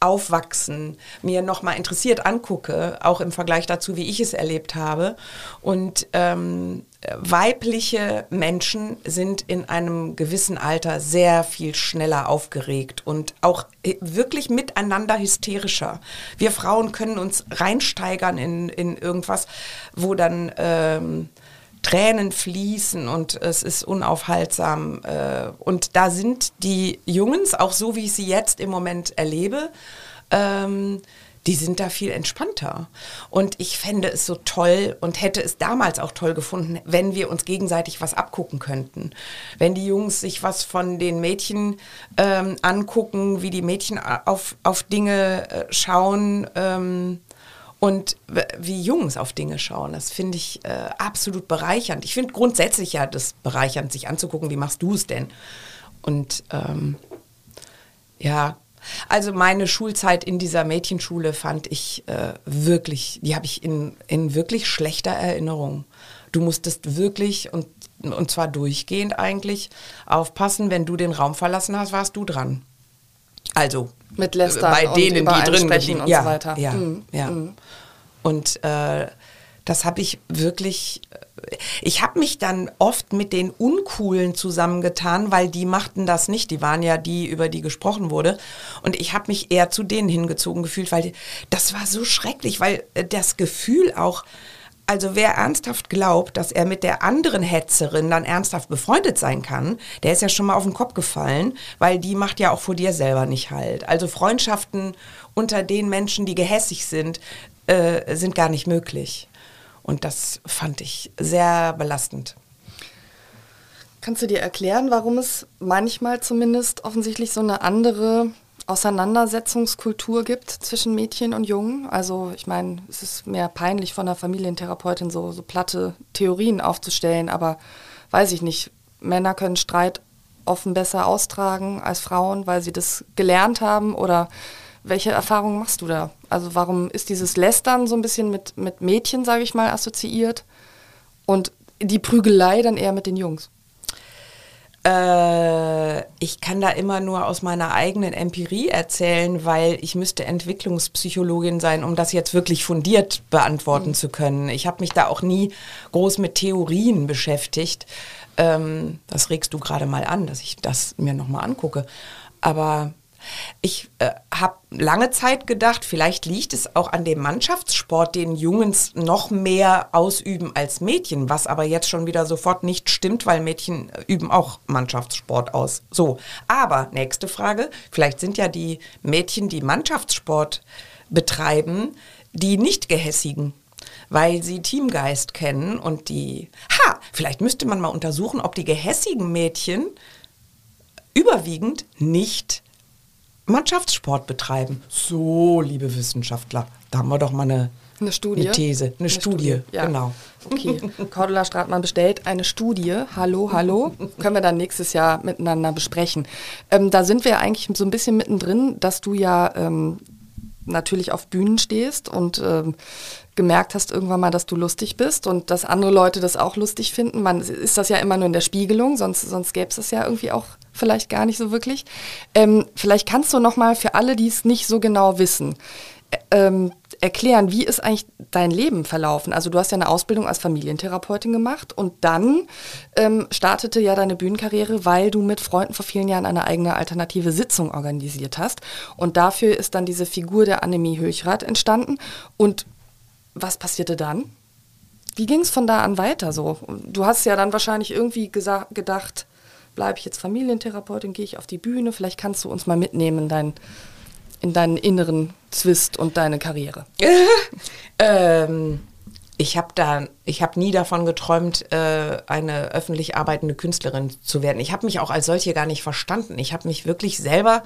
Aufwachsen mir nochmal interessiert angucke, auch im Vergleich dazu, wie ich es erlebt habe. Und ähm, weibliche Menschen sind in einem gewissen Alter sehr viel schneller aufgeregt und auch wirklich miteinander hysterischer. Wir Frauen können uns reinsteigern in, in irgendwas, wo dann... Ähm, Tränen fließen und es ist unaufhaltsam. Äh, und da sind die Jungs, auch so wie ich sie jetzt im Moment erlebe, ähm, die sind da viel entspannter. Und ich fände es so toll und hätte es damals auch toll gefunden, wenn wir uns gegenseitig was abgucken könnten. Wenn die Jungs sich was von den Mädchen ähm, angucken, wie die Mädchen auf, auf Dinge äh, schauen. Ähm, und wie Jungs auf Dinge schauen. Das finde ich äh, absolut bereichernd. Ich finde grundsätzlich ja das bereichernd, sich anzugucken, wie machst du es denn? Und ähm, ja, also meine Schulzeit in dieser Mädchenschule fand ich äh, wirklich, die habe ich in, in wirklich schlechter Erinnerung. Du musstest wirklich und, und zwar durchgehend eigentlich aufpassen, wenn du den Raum verlassen hast, warst du dran. Also Mit Lästern bei und denen, die drin sprechen geblieben- und ja, so weiter. Ja, Mhm. ja. Und äh, das habe ich wirklich. Ich habe mich dann oft mit den Uncoolen zusammengetan, weil die machten das nicht. Die waren ja die, über die gesprochen wurde. Und ich habe mich eher zu denen hingezogen gefühlt, weil die, das war so schrecklich, weil äh, das Gefühl auch. Also wer ernsthaft glaubt, dass er mit der anderen Hetzerin dann ernsthaft befreundet sein kann, der ist ja schon mal auf den Kopf gefallen, weil die macht ja auch vor dir selber nicht halt. Also Freundschaften unter den Menschen, die gehässig sind, äh, sind gar nicht möglich. Und das fand ich sehr belastend. Kannst du dir erklären, warum es manchmal zumindest offensichtlich so eine andere Auseinandersetzungskultur gibt zwischen Mädchen und Jungen? Also ich meine, es ist mehr peinlich von einer Familientherapeutin so, so platte Theorien aufzustellen, aber weiß ich nicht, Männer können Streit offen besser austragen als Frauen, weil sie das gelernt haben oder welche Erfahrungen machst du da? Also warum ist dieses Lästern so ein bisschen mit, mit Mädchen, sage ich mal, assoziiert und die Prügelei dann eher mit den Jungs? Äh, ich kann da immer nur aus meiner eigenen Empirie erzählen, weil ich müsste Entwicklungspsychologin sein, um das jetzt wirklich fundiert beantworten zu können. Ich habe mich da auch nie groß mit Theorien beschäftigt. Ähm, das regst du gerade mal an, dass ich das mir nochmal angucke. Aber ich äh, habe lange Zeit gedacht, vielleicht liegt es auch an dem Mannschaftssport, den Jungs noch mehr ausüben als Mädchen, was aber jetzt schon wieder sofort nicht stimmt, weil Mädchen äh, üben auch Mannschaftssport aus. So, aber nächste Frage, vielleicht sind ja die Mädchen, die Mannschaftssport betreiben, die nicht gehässigen weil sie Teamgeist kennen und die, ha, vielleicht müsste man mal untersuchen, ob die gehässigen Mädchen überwiegend nicht Mannschaftssport betreiben. So, liebe Wissenschaftler, da haben wir doch mal eine, Eine Studie? Eine These, eine, Studie, ja. genau. Okay, Cordula Stratmann bestellt eine Studie. Hallo, hallo. Können wir dann nächstes Jahr miteinander besprechen. Ähm, da sind wir eigentlich so ein bisschen mittendrin, dass du ja ähm, natürlich auf Bühnen stehst und ähm, gemerkt hast irgendwann mal, dass du lustig bist und dass andere Leute das auch lustig finden. Man ist das ja immer nur in der Spiegelung, sonst, sonst gäbe es das ja irgendwie auch vielleicht gar nicht so wirklich. Ähm, vielleicht kannst du noch mal für alle, die es nicht so genau wissen, ä- ähm, erklären, wie ist eigentlich dein Leben verlaufen? Also du hast ja eine Ausbildung als Familientherapeutin gemacht und dann ähm, startete ja deine Bühnenkarriere, weil du mit Freunden vor vielen Jahren eine eigene alternative Sitzung organisiert hast. Und dafür ist dann diese Figur der Annemie Höchrath entstanden. Und was passierte dann? Wie ging es von da an weiter so? Du hast ja dann wahrscheinlich irgendwie gedacht, bleibe ich jetzt Familientherapeutin, gehe ich auf die Bühne, vielleicht kannst du uns mal mitnehmen in, dein, in deinen inneren Zwist und deine Karriere. Ähm, ich habe da, ich habe nie davon geträumt, äh, eine öffentlich arbeitende Künstlerin zu werden. Ich habe mich auch als solche gar nicht verstanden. Ich habe mich wirklich selber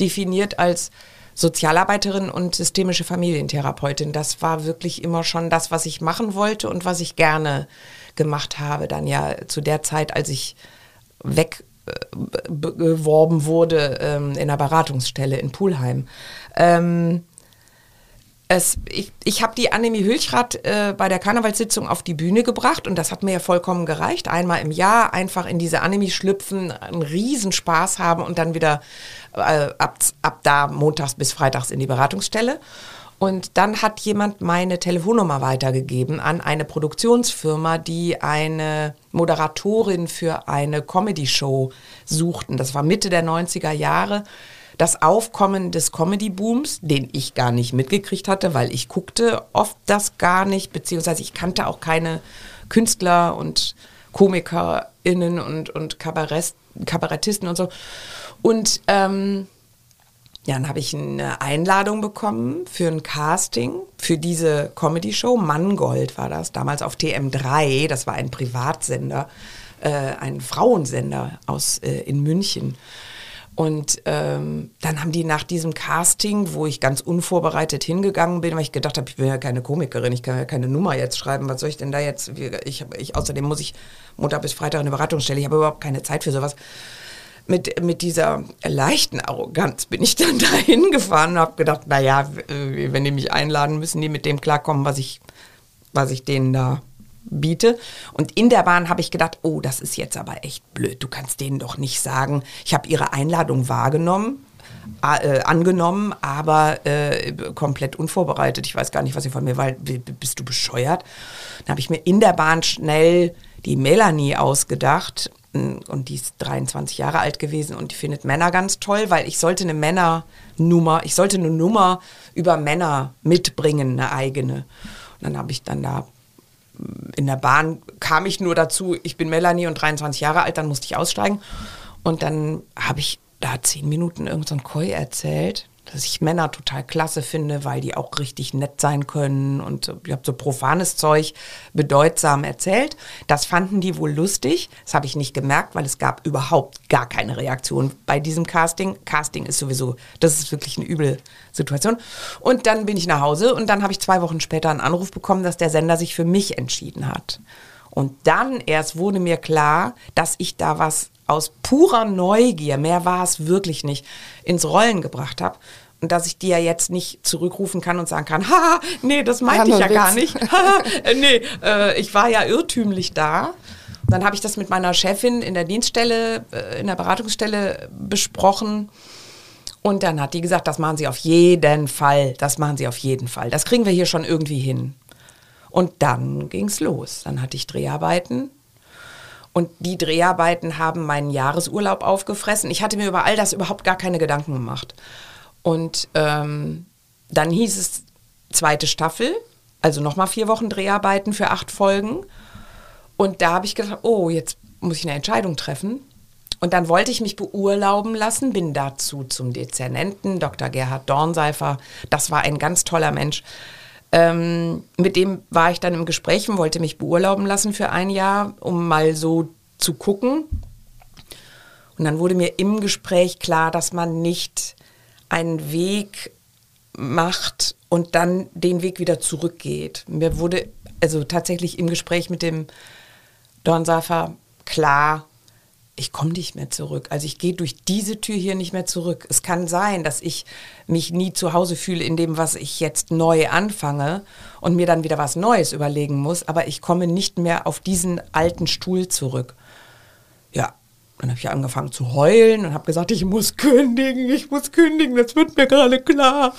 definiert als Sozialarbeiterin und systemische Familientherapeutin. Das war wirklich immer schon das, was ich machen wollte und was ich gerne gemacht habe. Dann ja zu der Zeit, als ich weggeworben wurde ähm, in einer Beratungsstelle in Pulheim. Ähm, es, ich ich habe die Annemie Hülchrath äh, bei der Karnevalssitzung auf die Bühne gebracht und das hat mir ja vollkommen gereicht. Einmal im Jahr einfach in diese Annemie schlüpfen, einen Riesenspaß haben und dann wieder äh, ab, ab da montags bis freitags in die Beratungsstelle. Und dann hat jemand meine Telefonnummer weitergegeben an eine Produktionsfirma, die eine Moderatorin für eine Comedy-Show suchten. Das war Mitte der 90er Jahre das Aufkommen des Comedy-Booms, den ich gar nicht mitgekriegt hatte, weil ich guckte oft das gar nicht, beziehungsweise ich kannte auch keine Künstler und KomikerInnen und, und Kabarett, Kabarettisten und so. Und ähm, ja, dann habe ich eine Einladung bekommen für ein Casting für diese Comedy-Show. Mangold war das, damals auf TM3. Das war ein Privatsender, äh, ein Frauensender aus, äh, in München. Und ähm, dann haben die nach diesem Casting, wo ich ganz unvorbereitet hingegangen bin, weil ich gedacht habe, ich bin ja keine Komikerin, ich kann ja keine Nummer jetzt schreiben, was soll ich denn da jetzt? Ich, ich, außerdem muss ich Montag bis Freitag in eine Beratungsstelle, ich habe überhaupt keine Zeit für sowas. Mit, mit dieser leichten Arroganz bin ich dann da hingefahren und habe gedacht, naja, wenn die mich einladen, müssen die mit dem klarkommen, was ich, was ich denen da biete. Und in der Bahn habe ich gedacht, oh, das ist jetzt aber echt blöd. Du kannst denen doch nicht sagen, ich habe ihre Einladung wahrgenommen, äh, angenommen, aber äh, komplett unvorbereitet. Ich weiß gar nicht, was ihr von mir weil Bist du bescheuert? Dann habe ich mir in der Bahn schnell die Melanie ausgedacht. Und die ist 23 Jahre alt gewesen und die findet Männer ganz toll, weil ich sollte eine Männernummer, ich sollte eine Nummer über Männer mitbringen, eine eigene. Und dann habe ich dann da in der Bahn kam ich nur dazu, ich bin Melanie und 23 Jahre alt, dann musste ich aussteigen. Und dann habe ich da zehn Minuten irgendein so Koi erzählt, dass ich Männer total klasse finde, weil die auch richtig nett sein können und ich habe so profanes Zeug bedeutsam erzählt. Das fanden die wohl lustig. Das habe ich nicht gemerkt, weil es gab überhaupt gar keine Reaktion bei diesem Casting. Casting ist sowieso, das ist wirklich eine üble Situation. Und dann bin ich nach Hause und dann habe ich zwei Wochen später einen Anruf bekommen, dass der Sender sich für mich entschieden hat. Und dann erst wurde mir klar, dass ich da was aus purer Neugier, mehr war es wirklich nicht, ins Rollen gebracht habe. Und dass ich die ja jetzt nicht zurückrufen kann und sagen kann, ha, nee, das meinte ich ja Witz. gar nicht. Äh, nee, äh, ich war ja irrtümlich da. Dann habe ich das mit meiner Chefin in der Dienststelle, äh, in der Beratungsstelle besprochen. Und dann hat die gesagt, das machen Sie auf jeden Fall. Das machen Sie auf jeden Fall. Das kriegen wir hier schon irgendwie hin. Und dann ging es los. Dann hatte ich Dreharbeiten und die Dreharbeiten haben meinen Jahresurlaub aufgefressen. Ich hatte mir über all das überhaupt gar keine Gedanken gemacht. Und ähm, dann hieß es zweite Staffel, also nochmal vier Wochen Dreharbeiten für acht Folgen. Und da habe ich gedacht, oh, jetzt muss ich eine Entscheidung treffen. Und dann wollte ich mich beurlauben lassen, bin dazu zum Dezernenten, Dr. Gerhard Dornseifer. Das war ein ganz toller Mensch. Ähm, mit dem war ich dann im Gespräch und wollte mich beurlauben lassen für ein Jahr, um mal so zu gucken. Und dann wurde mir im Gespräch klar, dass man nicht einen Weg macht und dann den Weg wieder zurückgeht. Mir wurde also tatsächlich im Gespräch mit dem Dornsafer klar, ich komme nicht mehr zurück. Also ich gehe durch diese Tür hier nicht mehr zurück. Es kann sein, dass ich mich nie zu Hause fühle in dem, was ich jetzt neu anfange und mir dann wieder was Neues überlegen muss, aber ich komme nicht mehr auf diesen alten Stuhl zurück. Ja, dann habe ich angefangen zu heulen und habe gesagt, ich muss kündigen, ich muss kündigen, das wird mir gerade klar.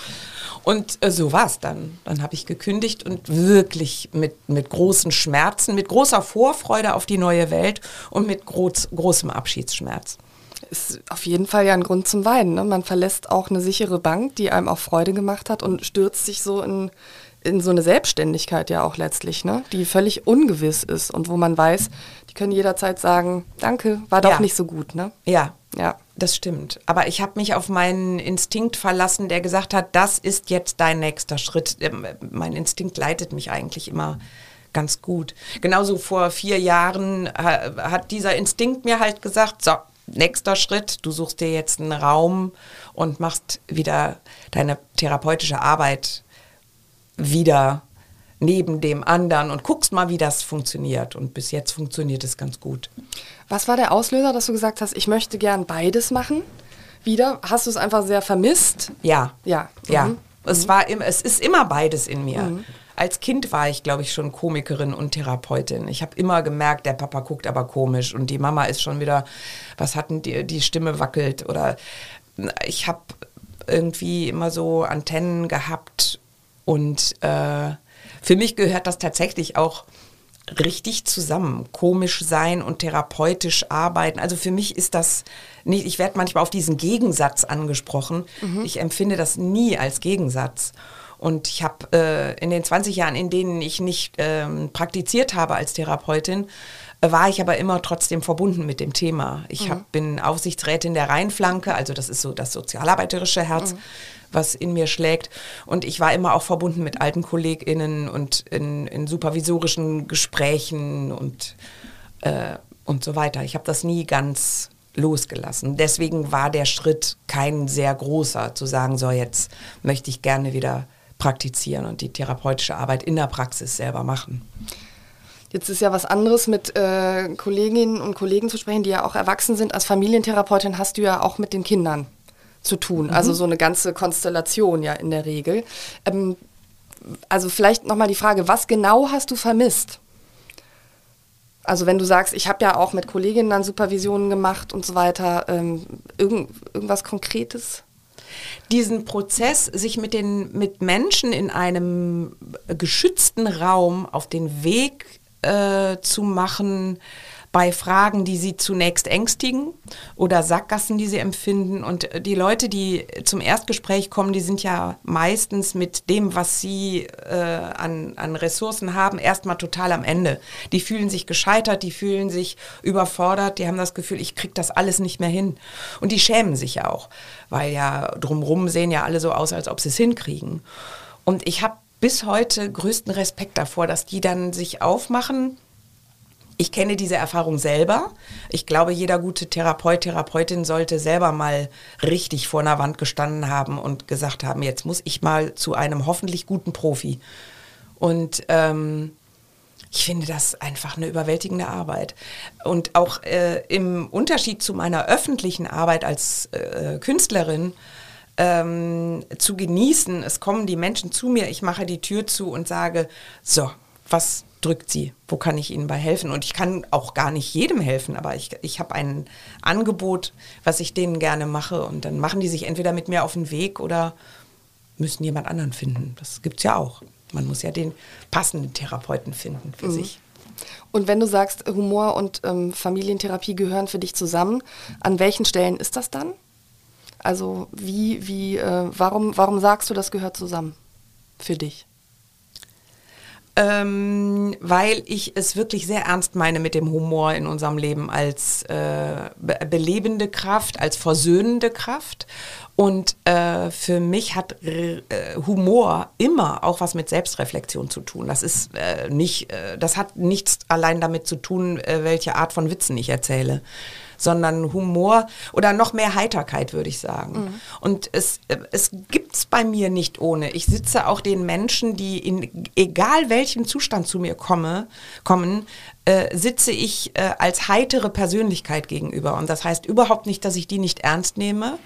Und äh, so war es dann. Dann habe ich gekündigt und wirklich mit, mit großen Schmerzen, mit großer Vorfreude auf die neue Welt und mit groß, großem Abschiedsschmerz. Ist auf jeden Fall ja ein Grund zum Weinen. Ne? Man verlässt auch eine sichere Bank, die einem auch Freude gemacht hat und stürzt sich so in, in so eine Selbstständigkeit ja auch letztlich, ne? die völlig ungewiss ist und wo man weiß, die können jederzeit sagen, danke, war doch ja. nicht so gut. Ne? Ja, ja. Das stimmt. Aber ich habe mich auf meinen Instinkt verlassen, der gesagt hat, das ist jetzt dein nächster Schritt. Ähm, mein Instinkt leitet mich eigentlich immer ganz gut. Genauso vor vier Jahren hat dieser Instinkt mir halt gesagt, so, nächster Schritt, du suchst dir jetzt einen Raum und machst wieder deine therapeutische Arbeit wieder neben dem anderen und guckst mal, wie das funktioniert. Und bis jetzt funktioniert es ganz gut. Was war der Auslöser, dass du gesagt hast, ich möchte gern beides machen? Wieder? Hast du es einfach sehr vermisst? Ja. Ja. Ja. Mhm. Es, war im, es ist immer beides in mir. Mhm. Als Kind war ich, glaube ich, schon Komikerin und Therapeutin. Ich habe immer gemerkt, der Papa guckt aber komisch und die Mama ist schon wieder, was hatten die, die Stimme wackelt oder ich habe irgendwie immer so Antennen gehabt und äh, für mich gehört das tatsächlich auch richtig zusammen. Komisch sein und therapeutisch arbeiten. Also für mich ist das nicht, ich werde manchmal auf diesen Gegensatz angesprochen. Mhm. Ich empfinde das nie als Gegensatz. Und ich habe äh, in den 20 Jahren, in denen ich nicht ähm, praktiziert habe als Therapeutin, war ich aber immer trotzdem verbunden mit dem Thema. Ich mhm. hab, bin Aufsichtsrätin der Rheinflanke, also das ist so das sozialarbeiterische Herz. Mhm was in mir schlägt. Und ich war immer auch verbunden mit alten KollegInnen und in, in supervisorischen Gesprächen und, äh, und so weiter. Ich habe das nie ganz losgelassen. Deswegen war der Schritt kein sehr großer, zu sagen, so jetzt möchte ich gerne wieder praktizieren und die therapeutische Arbeit in der Praxis selber machen. Jetzt ist ja was anderes, mit äh, Kolleginnen und Kollegen zu sprechen, die ja auch erwachsen sind. Als Familientherapeutin hast du ja auch mit den Kindern zu tun. Also mhm. Also so eine ganze Konstellation ja in der Regel. Ähm, also vielleicht nochmal die Frage, was genau hast du vermisst? Also wenn du sagst, ich habe ja auch mit Kolleginnen dann Supervisionen gemacht und so weiter, ähm, irgend, irgendwas Konkretes? diesen Prozess, sich mit den mit Menschen in einem geschützten Raum auf den Weg äh, zu machen, bei Fragen, die sie zunächst ängstigen oder Sackgassen, die sie empfinden. Und die Leute, die zum Erstgespräch kommen, die sind ja meistens mit dem, was sie äh, an, an Ressourcen haben, erstmal total am Ende. Die fühlen sich gescheitert, die fühlen sich überfordert, die haben das Gefühl, ich kriege das alles nicht mehr hin. Und die schämen sich ja auch, weil ja drumrum sehen ja alle so aus, als ob sie es hinkriegen. Und ich habe bis heute größten Respekt davor, dass die dann sich aufmachen ich kenne diese Erfahrung selber. Ich glaube, jeder gute Therapeut, Therapeutin sollte selber mal richtig vor einer Wand gestanden haben und gesagt haben, jetzt muss ich mal zu einem hoffentlich guten Profi. Und ähm, ich finde das einfach eine überwältigende Arbeit. Und auch äh, im Unterschied zu meiner öffentlichen Arbeit als äh, Künstlerin, ähm, zu genießen, es kommen die Menschen zu mir, ich mache die Tür zu und sage, so, was drückt sie? Wo kann ich Ihnen bei helfen? Und ich kann auch gar nicht jedem helfen, aber ich, ich habe ein Angebot, was ich denen gerne mache. Und dann machen die sich entweder mit mir auf den Weg oder müssen jemand anderen finden. Das gibt es ja auch. Man muss ja den passenden Therapeuten finden für mhm. sich. Und wenn du sagst, Humor und ähm, Familientherapie gehören für dich zusammen, an welchen Stellen ist das dann? Also wie, wie, äh, warum, warum sagst du, das gehört zusammen für dich? ähm, weil ich es wirklich sehr ernst meine mit dem Humor in unserem Leben als äh, be belebende Kraft, als versöhnende Kraft. Und äh, für mich hat äh, Humor immer auch was mit Selbstreflexion zu tun. Das ist äh, nicht, äh, das hat nichts allein damit zu tun, äh, welche Art von Witzen ich erzähle sondern Humor oder noch mehr Heiterkeit, würde ich sagen. Mhm. Und es, es gibt es bei mir nicht ohne. Ich sitze auch den Menschen, die in egal welchem Zustand zu mir komme, kommen, äh, sitze ich äh, als heitere Persönlichkeit gegenüber. Und das heißt überhaupt nicht, dass ich die nicht ernst nehme.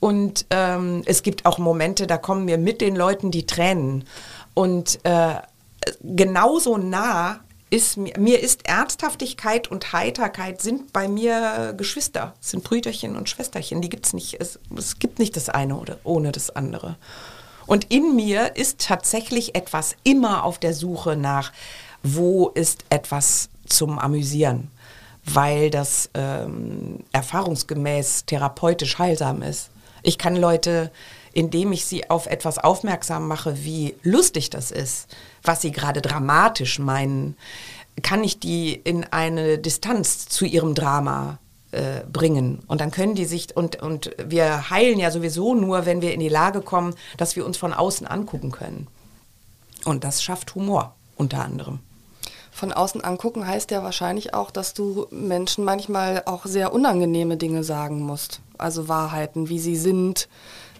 Und ähm, es gibt auch Momente, da kommen mir mit den Leuten die Tränen. Und äh, genauso nah ist mir, mir ist Ernsthaftigkeit und Heiterkeit sind bei mir Geschwister, sind Brüderchen und Schwesterchen. Die gibt es nicht. Es, es gibt nicht das eine oder ohne das andere. Und in mir ist tatsächlich etwas immer auf der Suche nach, wo ist etwas zum Amüsieren, weil das ähm, erfahrungsgemäß therapeutisch heilsam ist. Ich kann Leute, indem ich sie auf etwas aufmerksam mache, wie lustig das ist, was sie gerade dramatisch meinen, kann ich die in eine Distanz zu ihrem Drama äh, bringen. Und dann können die sich, und, und wir heilen ja sowieso nur, wenn wir in die Lage kommen, dass wir uns von außen angucken können. Und das schafft Humor unter anderem. Von außen angucken heißt ja wahrscheinlich auch, dass du Menschen manchmal auch sehr unangenehme Dinge sagen musst. Also Wahrheiten, wie sie sind,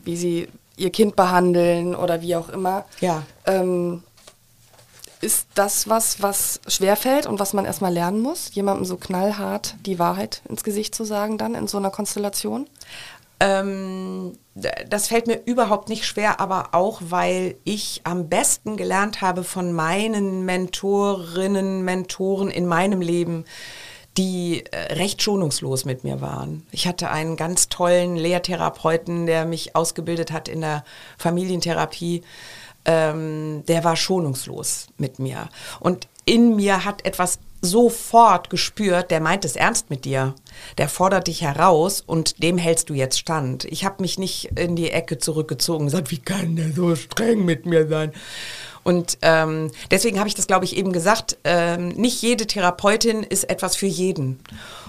wie sie ihr Kind behandeln oder wie auch immer. Ja. Ähm, ist das was, was schwerfällt und was man erstmal lernen muss, jemandem so knallhart die Wahrheit ins Gesicht zu sagen dann in so einer Konstellation? Ähm, das fällt mir überhaupt nicht schwer, aber auch, weil ich am besten gelernt habe von meinen Mentorinnen, Mentoren in meinem Leben, die äh, recht schonungslos mit mir waren. Ich hatte einen ganz tollen Lehrtherapeuten, der mich ausgebildet hat in der Familientherapie ähm, der war schonungslos mit mir. Und in mir hat etwas sofort gespürt, der meint es ernst mit dir. Der fordert dich heraus und dem hältst du jetzt stand. Ich habe mich nicht in die Ecke zurückgezogen und gesagt, wie kann der so streng mit mir sein? Und ähm, deswegen habe ich das, glaube ich, eben gesagt, ähm, nicht jede Therapeutin ist etwas für jeden.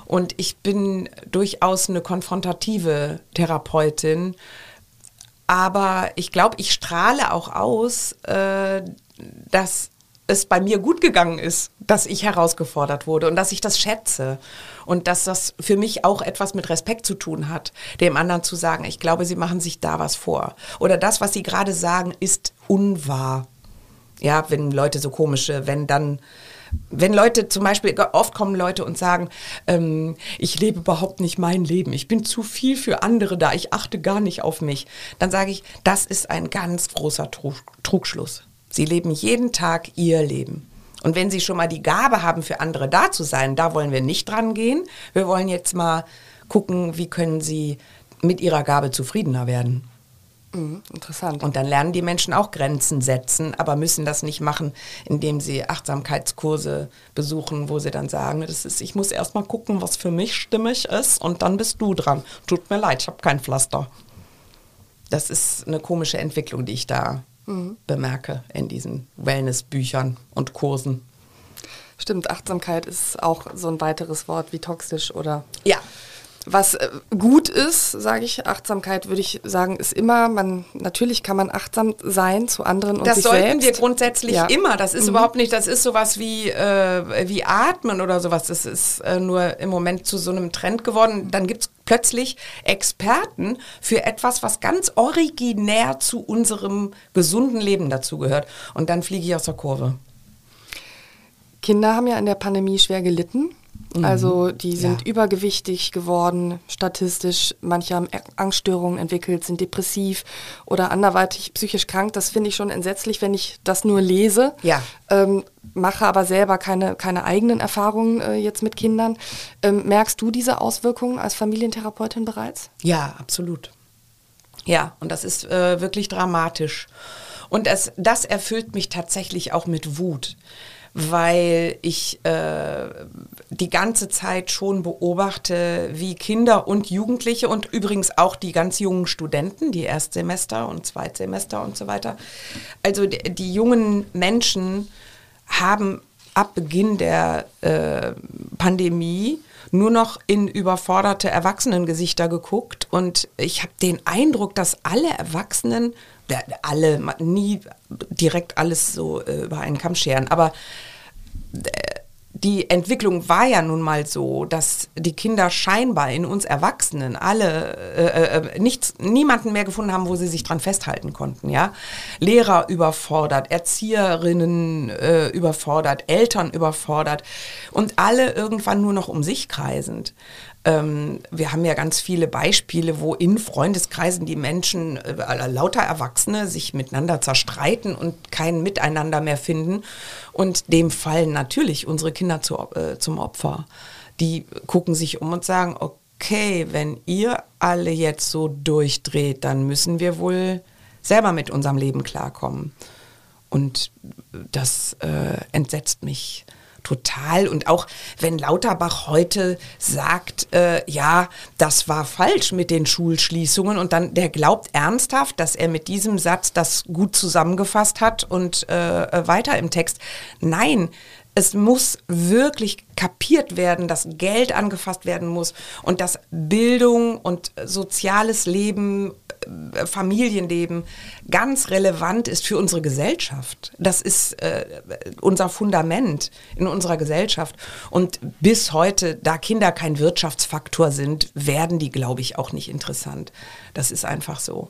Und ich bin durchaus eine konfrontative Therapeutin aber ich glaube, ich strahle auch aus, äh, dass es bei mir gut gegangen ist, dass ich herausgefordert wurde und dass ich das schätze und dass das für mich auch etwas mit Respekt zu tun hat, dem anderen zu sagen, ich glaube, sie machen sich da was vor oder das, was sie gerade sagen, ist unwahr. Ja, wenn Leute so komische, wenn dann wenn Leute zum Beispiel, oft kommen Leute und sagen, ähm, ich lebe überhaupt nicht mein Leben, ich bin zu viel für andere da, ich achte gar nicht auf mich, dann sage ich, das ist ein ganz großer Trug, Trugschluss. Sie leben jeden Tag ihr Leben. Und wenn Sie schon mal die Gabe haben, für andere da zu sein, da wollen wir nicht dran gehen. Wir wollen jetzt mal gucken, wie können Sie mit Ihrer Gabe zufriedener werden. Mhm, interessant. Und dann lernen die Menschen auch Grenzen setzen, aber müssen das nicht machen, indem sie Achtsamkeitskurse besuchen, wo sie dann sagen, das ist, ich muss erst mal gucken, was für mich stimmig ist und dann bist du dran. Tut mir leid, ich habe kein Pflaster. Das ist eine komische Entwicklung, die ich da mhm. bemerke in diesen Wellnessbüchern und Kursen. Stimmt, Achtsamkeit ist auch so ein weiteres Wort wie toxisch oder. Ja, was äh, gut ist, sage ich, Achtsamkeit würde ich sagen, ist immer, man natürlich kann man achtsam sein zu anderen und das sich sollten selbst. wir grundsätzlich Ja. immer. Das ist Mhm. überhaupt nicht, das ist sowas wie, äh, wie Atmen oder sowas. Das ist äh, nur im Moment zu so einem Trend geworden. Dann gibt es plötzlich Experten für etwas, was ganz originär zu unserem gesunden Leben dazugehört. Und dann fliege ich aus der Kurve. Kinder haben ja in der Pandemie schwer gelitten. Also die sind Mhm. Ja. übergewichtig geworden, statistisch. Manche haben Angststörungen entwickelt, sind depressiv oder anderweitig psychisch krank. Das finde ich schon entsetzlich, wenn ich das nur lese. Ja. Ähm, mache aber selber keine, keine eigenen Erfahrungen äh, jetzt mit Kindern. Ähm, merkst du diese Auswirkungen als Familientherapeutin bereits? Ja, absolut. Ja, und das ist äh, wirklich dramatisch. Und das, das erfüllt mich tatsächlich auch mit Wut, weil ich äh, die ganze Zeit schon beobachte, wie Kinder und Jugendliche und übrigens auch die ganz jungen Studenten, die Erstsemester und Zweitsemester und so weiter, also die, die jungen Menschen haben ab Beginn der äh, Pandemie nur noch in überforderte Erwachsenengesichter geguckt und ich habe den Eindruck, dass alle Erwachsenen, alle, nie direkt alles so äh, über einen Kamm scheren, aber die Entwicklung war ja nun mal so, dass die Kinder scheinbar in uns Erwachsenen alle äh, äh, nichts, niemanden mehr gefunden haben, wo sie sich dran festhalten konnten. Ja, Lehrer überfordert, Erzieherinnen äh, überfordert, Eltern überfordert und alle irgendwann nur noch um sich kreisend. Ähm, wir haben ja ganz viele Beispiele, wo in Freundeskreisen die Menschen, äh, lauter Erwachsene, sich miteinander zerstreiten und kein Miteinander mehr finden. Und dem fallen natürlich unsere Kinder zu, äh, zum Opfer. Die gucken sich um und sagen, okay, wenn ihr alle jetzt so durchdreht, dann müssen wir wohl selber mit unserem Leben klarkommen. Und das äh, entsetzt mich total. Und auch wenn Lauterbach heute sagt, äh, ja, das war falsch mit den Schulschließungen und dann der glaubt ernsthaft, dass er mit diesem Satz das gut zusammengefasst hat und äh, weiter im Text. Nein, es muss wirklich kapiert werden, dass Geld angefasst werden muss und dass Bildung und soziales Leben, äh, Familienleben ganz relevant ist für unsere Gesellschaft. Das ist äh, unser Fundament in unserer Gesellschaft. Und bis heute, da Kinder kein Wirtschaftsfaktor sind, werden die, glaube ich, auch nicht interessant. Das ist einfach so.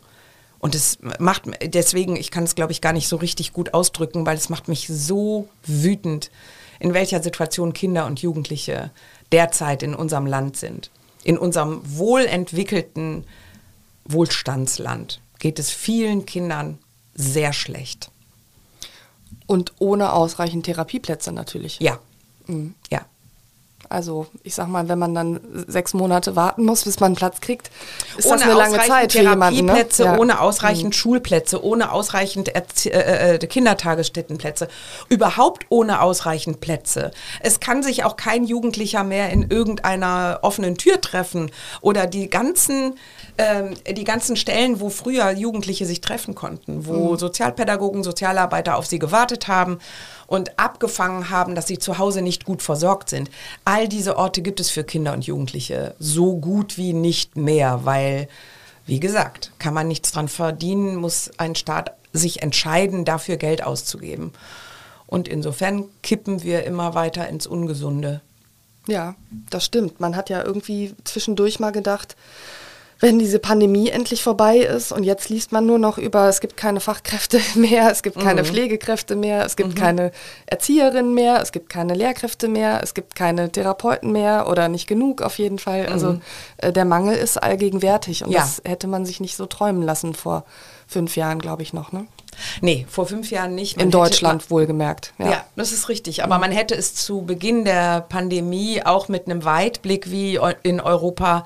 Und es macht deswegen, ich kann es glaube ich gar nicht so richtig gut ausdrücken, weil es macht mich so wütend, in welcher Situation Kinder und Jugendliche derzeit in unserem Land sind. In unserem wohlentwickelten Wohlstandsland geht es vielen Kindern sehr schlecht. Und ohne ausreichend Therapieplätze natürlich. Ja. Mhm. Ja. Also ich sag mal, wenn man dann sechs Monate warten muss, bis man einen Platz kriegt, ist das ohne eine lange Zeit für jemanden. Ne? Ja. ohne ausreichend Schulplätze, ohne ausreichend Erzie äh, äh, Kindertagesstättenplätze, überhaupt ohne ausreichend Plätze. Es kann sich auch kein Jugendlicher mehr in irgendeiner offenen Tür treffen oder die ganzen ähm, die ganzen Stellen, wo früher Jugendliche sich treffen konnten, wo Sozialpädagogen, Sozialarbeiter auf sie gewartet haben und abgefangen haben, dass sie zu Hause nicht gut versorgt sind. All diese Orte gibt es für Kinder und Jugendliche so gut wie nicht mehr, weil, wie gesagt, kann man nichts dran verdienen, muss ein Staat sich entscheiden, dafür Geld auszugeben. Und insofern kippen wir immer weiter ins Ungesunde. Ja, das stimmt. Man hat ja irgendwie zwischendurch mal gedacht, wenn diese Pandemie endlich vorbei ist und jetzt liest man nur noch über, es gibt keine Fachkräfte mehr, es gibt keine Pflegekräfte mehr, es gibt keine Erzieherinnen mehr, es gibt keine Lehrkräfte mehr, es gibt keine Therapeuten mehr oder nicht genug auf jeden Fall. Also äh, der Mangel ist allgegenwärtig und Ja. das hätte man sich nicht so träumen lassen vor fünf Jahren, glaube ich noch. Ne? Nee, vor fünf Jahren nicht. Man In hätte- Deutschland wohlgemerkt. Ja. das ist richtig. Aber man hätte es zu Beginn der Pandemie auch mit einem Weitblick wie in Europa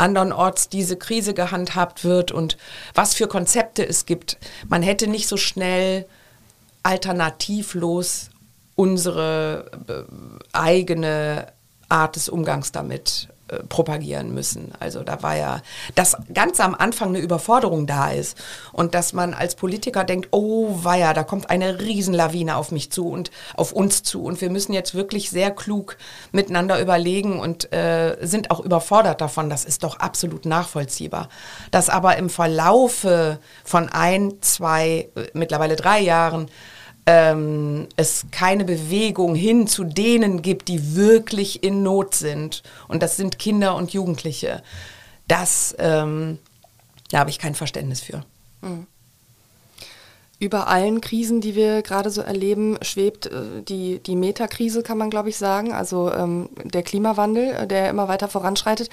andernorts diese Krise gehandhabt wird und was für Konzepte es gibt. Man hätte nicht so schnell alternativlos unsere äh, eigene Art des Umgangs damit äh, propagieren müssen. Also da war ja, dass ganz am Anfang eine Überforderung da ist und dass man als Politiker denkt, oh weia, da kommt eine Riesenlawine auf mich zu und auf uns zu und wir müssen jetzt wirklich sehr klug miteinander überlegen und äh, sind auch überfordert davon. Das ist doch absolut nachvollziehbar. Dass aber im Verlaufe von ein, zwei, äh, mittlerweile drei Jahren ähm, es keine Bewegung hin zu denen gibt, die wirklich in Not sind. Und das sind Kinder und Jugendliche. Das, ähm, da habe ich kein Verständnis für. Mhm. Über allen Krisen, die wir gerade so erleben, schwebt äh, die, die Metakrise, kann man glaube ich sagen, also ähm, der Klimawandel, äh, der immer weiter voranschreitet.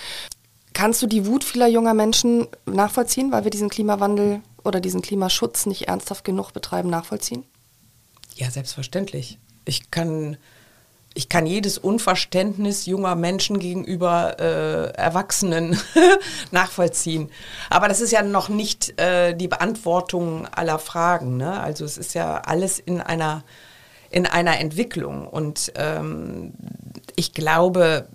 Kannst du die Wut vieler junger Menschen nachvollziehen, weil wir diesen Klimawandel oder diesen Klimaschutz nicht ernsthaft genug betreiben, nachvollziehen? Ja, selbstverständlich. Ich kann, ich kann jedes Unverständnis junger Menschen gegenüber äh, Erwachsenen nachvollziehen. Aber das ist ja noch nicht äh, die Beantwortung aller Fragen. Ne? Also es ist ja alles in einer, in einer Entwicklung. Und ähm, ich glaube,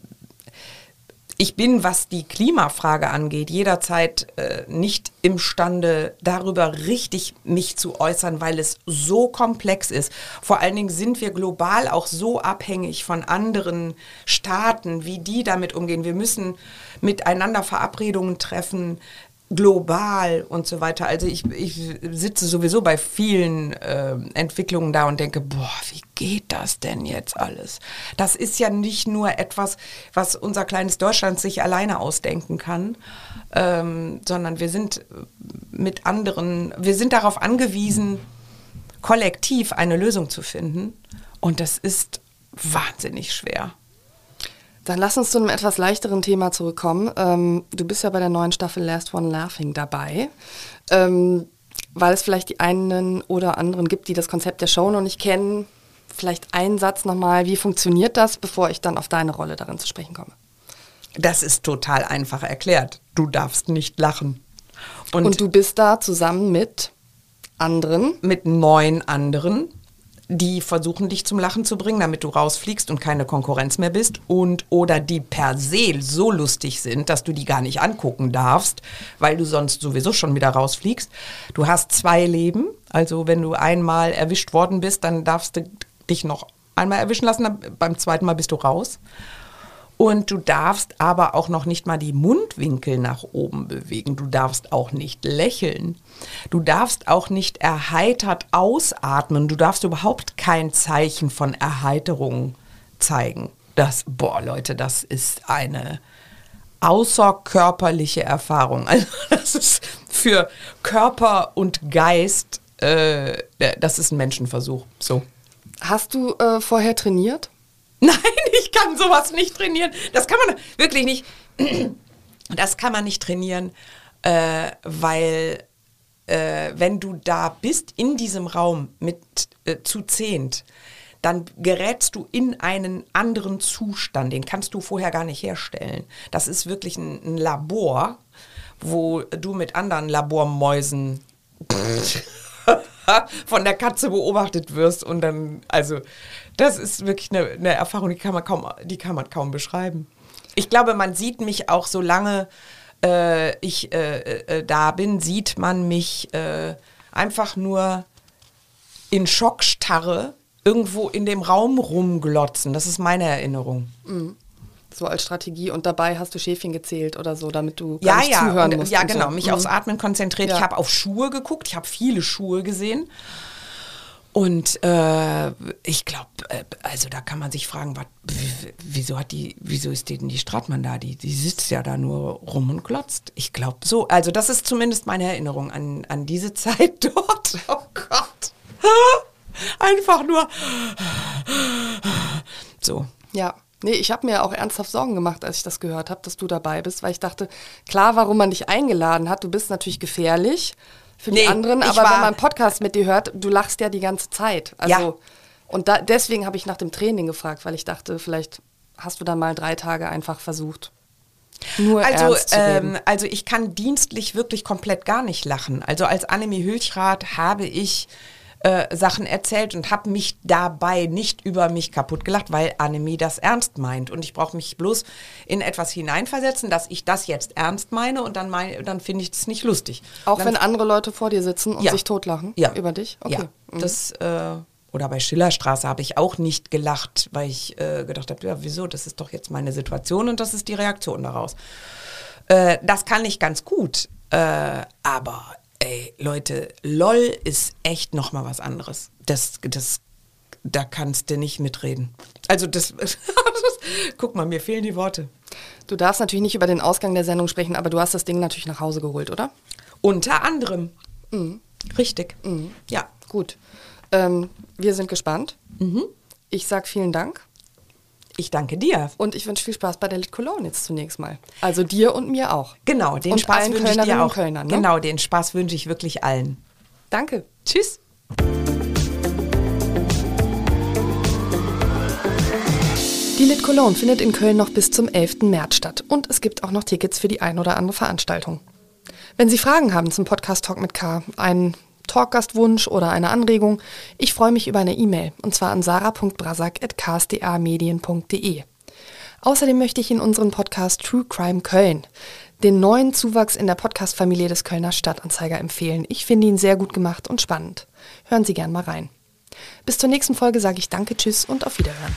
ich bin, was die Klimafrage angeht, jederzeit äh, nicht imstande, darüber richtig mich zu äußern, weil es so komplex ist. Vor allen Dingen sind wir global auch so abhängig von anderen Staaten, wie die damit umgehen. Wir müssen miteinander Verabredungen treffen, global und so weiter. Also ich, ich sitze sowieso bei vielen äh, Entwicklungen da und denke, boah, wie geht das denn jetzt alles? Das ist ja nicht nur etwas, was unser kleines Deutschland sich alleine ausdenken kann, ähm, sondern wir sind mit anderen, wir sind darauf angewiesen, kollektiv eine Lösung zu finden. Und das ist wahnsinnig schwer. Dann lass uns zu einem etwas leichteren Thema zurückkommen. Ähm, du bist ja bei der neuen Staffel Last One Laughing dabei. Ähm, weil es vielleicht die einen oder anderen gibt, die das Konzept der Show noch nicht kennen. Vielleicht einen Satz nochmal, wie funktioniert das, bevor ich dann auf deine Rolle darin zu sprechen komme? Das ist total einfach erklärt. Du darfst nicht lachen. Und, Und du bist da zusammen mit anderen? Mit neun anderen die versuchen dich zum Lachen zu bringen, damit du rausfliegst und keine Konkurrenz mehr bist und oder die per se so lustig sind, dass du die gar nicht angucken darfst, weil du sonst sowieso schon wieder rausfliegst. Du hast zwei Leben, also wenn du einmal erwischt worden bist, dann darfst du dich noch einmal erwischen lassen, beim zweiten Mal bist du raus. Und du darfst aber auch noch nicht mal die Mundwinkel nach oben bewegen. Du darfst auch nicht lächeln. Du darfst auch nicht erheitert ausatmen. Du darfst überhaupt kein Zeichen von Erheiterung zeigen. Das, boah, Leute, das ist eine außerkörperliche Erfahrung. Also das ist für Körper und Geist, äh, das ist ein Menschenversuch. So. Hast du äh, vorher trainiert? Nein, ich kann sowas nicht trainieren. Das kann man wirklich nicht. Das kann man nicht trainieren, äh, weil äh, wenn du da bist in diesem Raum mit äh, zu zehnt, dann gerätst du in einen anderen Zustand. Den kannst du vorher gar nicht herstellen. Das ist wirklich ein, ein Labor, wo du mit anderen Labormäusen von der Katze beobachtet wirst und dann, also das ist wirklich eine, eine, Erfahrung, die kann man kaum, die kann man kaum beschreiben. Ich glaube, man sieht mich auch so lange äh, ich äh, äh, da bin, sieht man mich äh, einfach nur in Schockstarre irgendwo in dem Raum rumglotzen. Das ist meine Erinnerung. Mhm so als Strategie und dabei hast du Schäfchen gezählt oder so, damit du ja, ja, zuhören und, musst. Ja, genau, so. mich mhm. aufs Atmen konzentriert. Ja. Ich habe auf Schuhe geguckt, ich habe viele Schuhe gesehen. Und äh, ich glaube, äh, also da kann man sich fragen, wat, wieso hat die, wieso ist denn die Stratmann da? Die, die sitzt ja da nur rum und klotzt. Ich glaube so. Also das ist zumindest meine Erinnerung an, an diese Zeit dort. Oh Gott. Einfach nur so. Ja. Nee, ich habe mir auch ernsthaft Sorgen gemacht, als ich das gehört habe, dass du dabei bist, weil ich dachte, klar, warum man dich eingeladen hat, du bist natürlich gefährlich für nee, die anderen, aber wenn man einen Podcast mit dir hört, du lachst ja die ganze Zeit. Also, ja. Und da, deswegen habe ich nach dem Training gefragt, weil ich dachte, vielleicht hast du dann mal drei Tage einfach versucht. Nur Also, ähm, also ich kann dienstlich wirklich komplett gar nicht lachen. Also als Annemie Hülchrath habe ich äh, Sachen erzählt und habe mich dabei nicht über mich kaputt gelacht, weil Annemie das ernst meint. Und ich brauche mich bloß in etwas hineinversetzen, dass ich das jetzt ernst meine und dann, mein, dann finde ich es nicht lustig. Auch dann, wenn andere Leute vor dir sitzen und Ja. sich totlachen Ja. über dich? Okay. Ja, das, äh, oder bei Schillerstraße habe ich auch nicht gelacht, weil ich äh, gedacht habe, ja, wieso, das ist doch jetzt meine Situation und das ist die Reaktion daraus. Äh, das kann ich ganz gut, äh, aber ey, Leute, LOL ist echt nochmal was anderes. Das, das, da kannst du nicht mitreden. Also das, guck mal, mir fehlen die Worte. Du darfst natürlich nicht über den Ausgang der Sendung sprechen, aber du hast das Ding natürlich nach Hause geholt, oder? Unter anderem. Richtig. Ja. Gut. Ähm, wir sind gespannt. Mhm. Ich sag vielen Dank Ich danke dir. und ich wünsche viel Spaß bei der Lit Cologne jetzt zunächst mal. Also dir und mir auch. Genau, den Und Spaß wünsche ich dir auch. Kölnern, ne? Genau, den Spaß wünsche ich wirklich allen. Danke. Tschüss. Die Lit Cologne findet in Köln noch bis zum 11. März statt und es gibt auch noch Tickets für die ein oder andere Veranstaltung. Wenn Sie Fragen haben zum Podcast Talk mit K, einen Talkgastwunsch oder eine Anregung, ich freue mich über eine E-Mail und zwar an sarah.brasak.ksdamedien.de. Außerdem möchte ich Ihnen unseren Podcast True Crime Köln, den neuen Zuwachs in der Podcast-Familie des Kölner Stadtanzeiger empfehlen. Ich finde ihn sehr gut gemacht und spannend. Hören Sie gern mal rein. Bis zur nächsten Folge sage ich Danke, Tschüss und auf Wiederhören.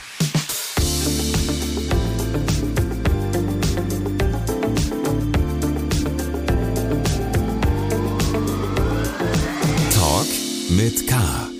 Mit K.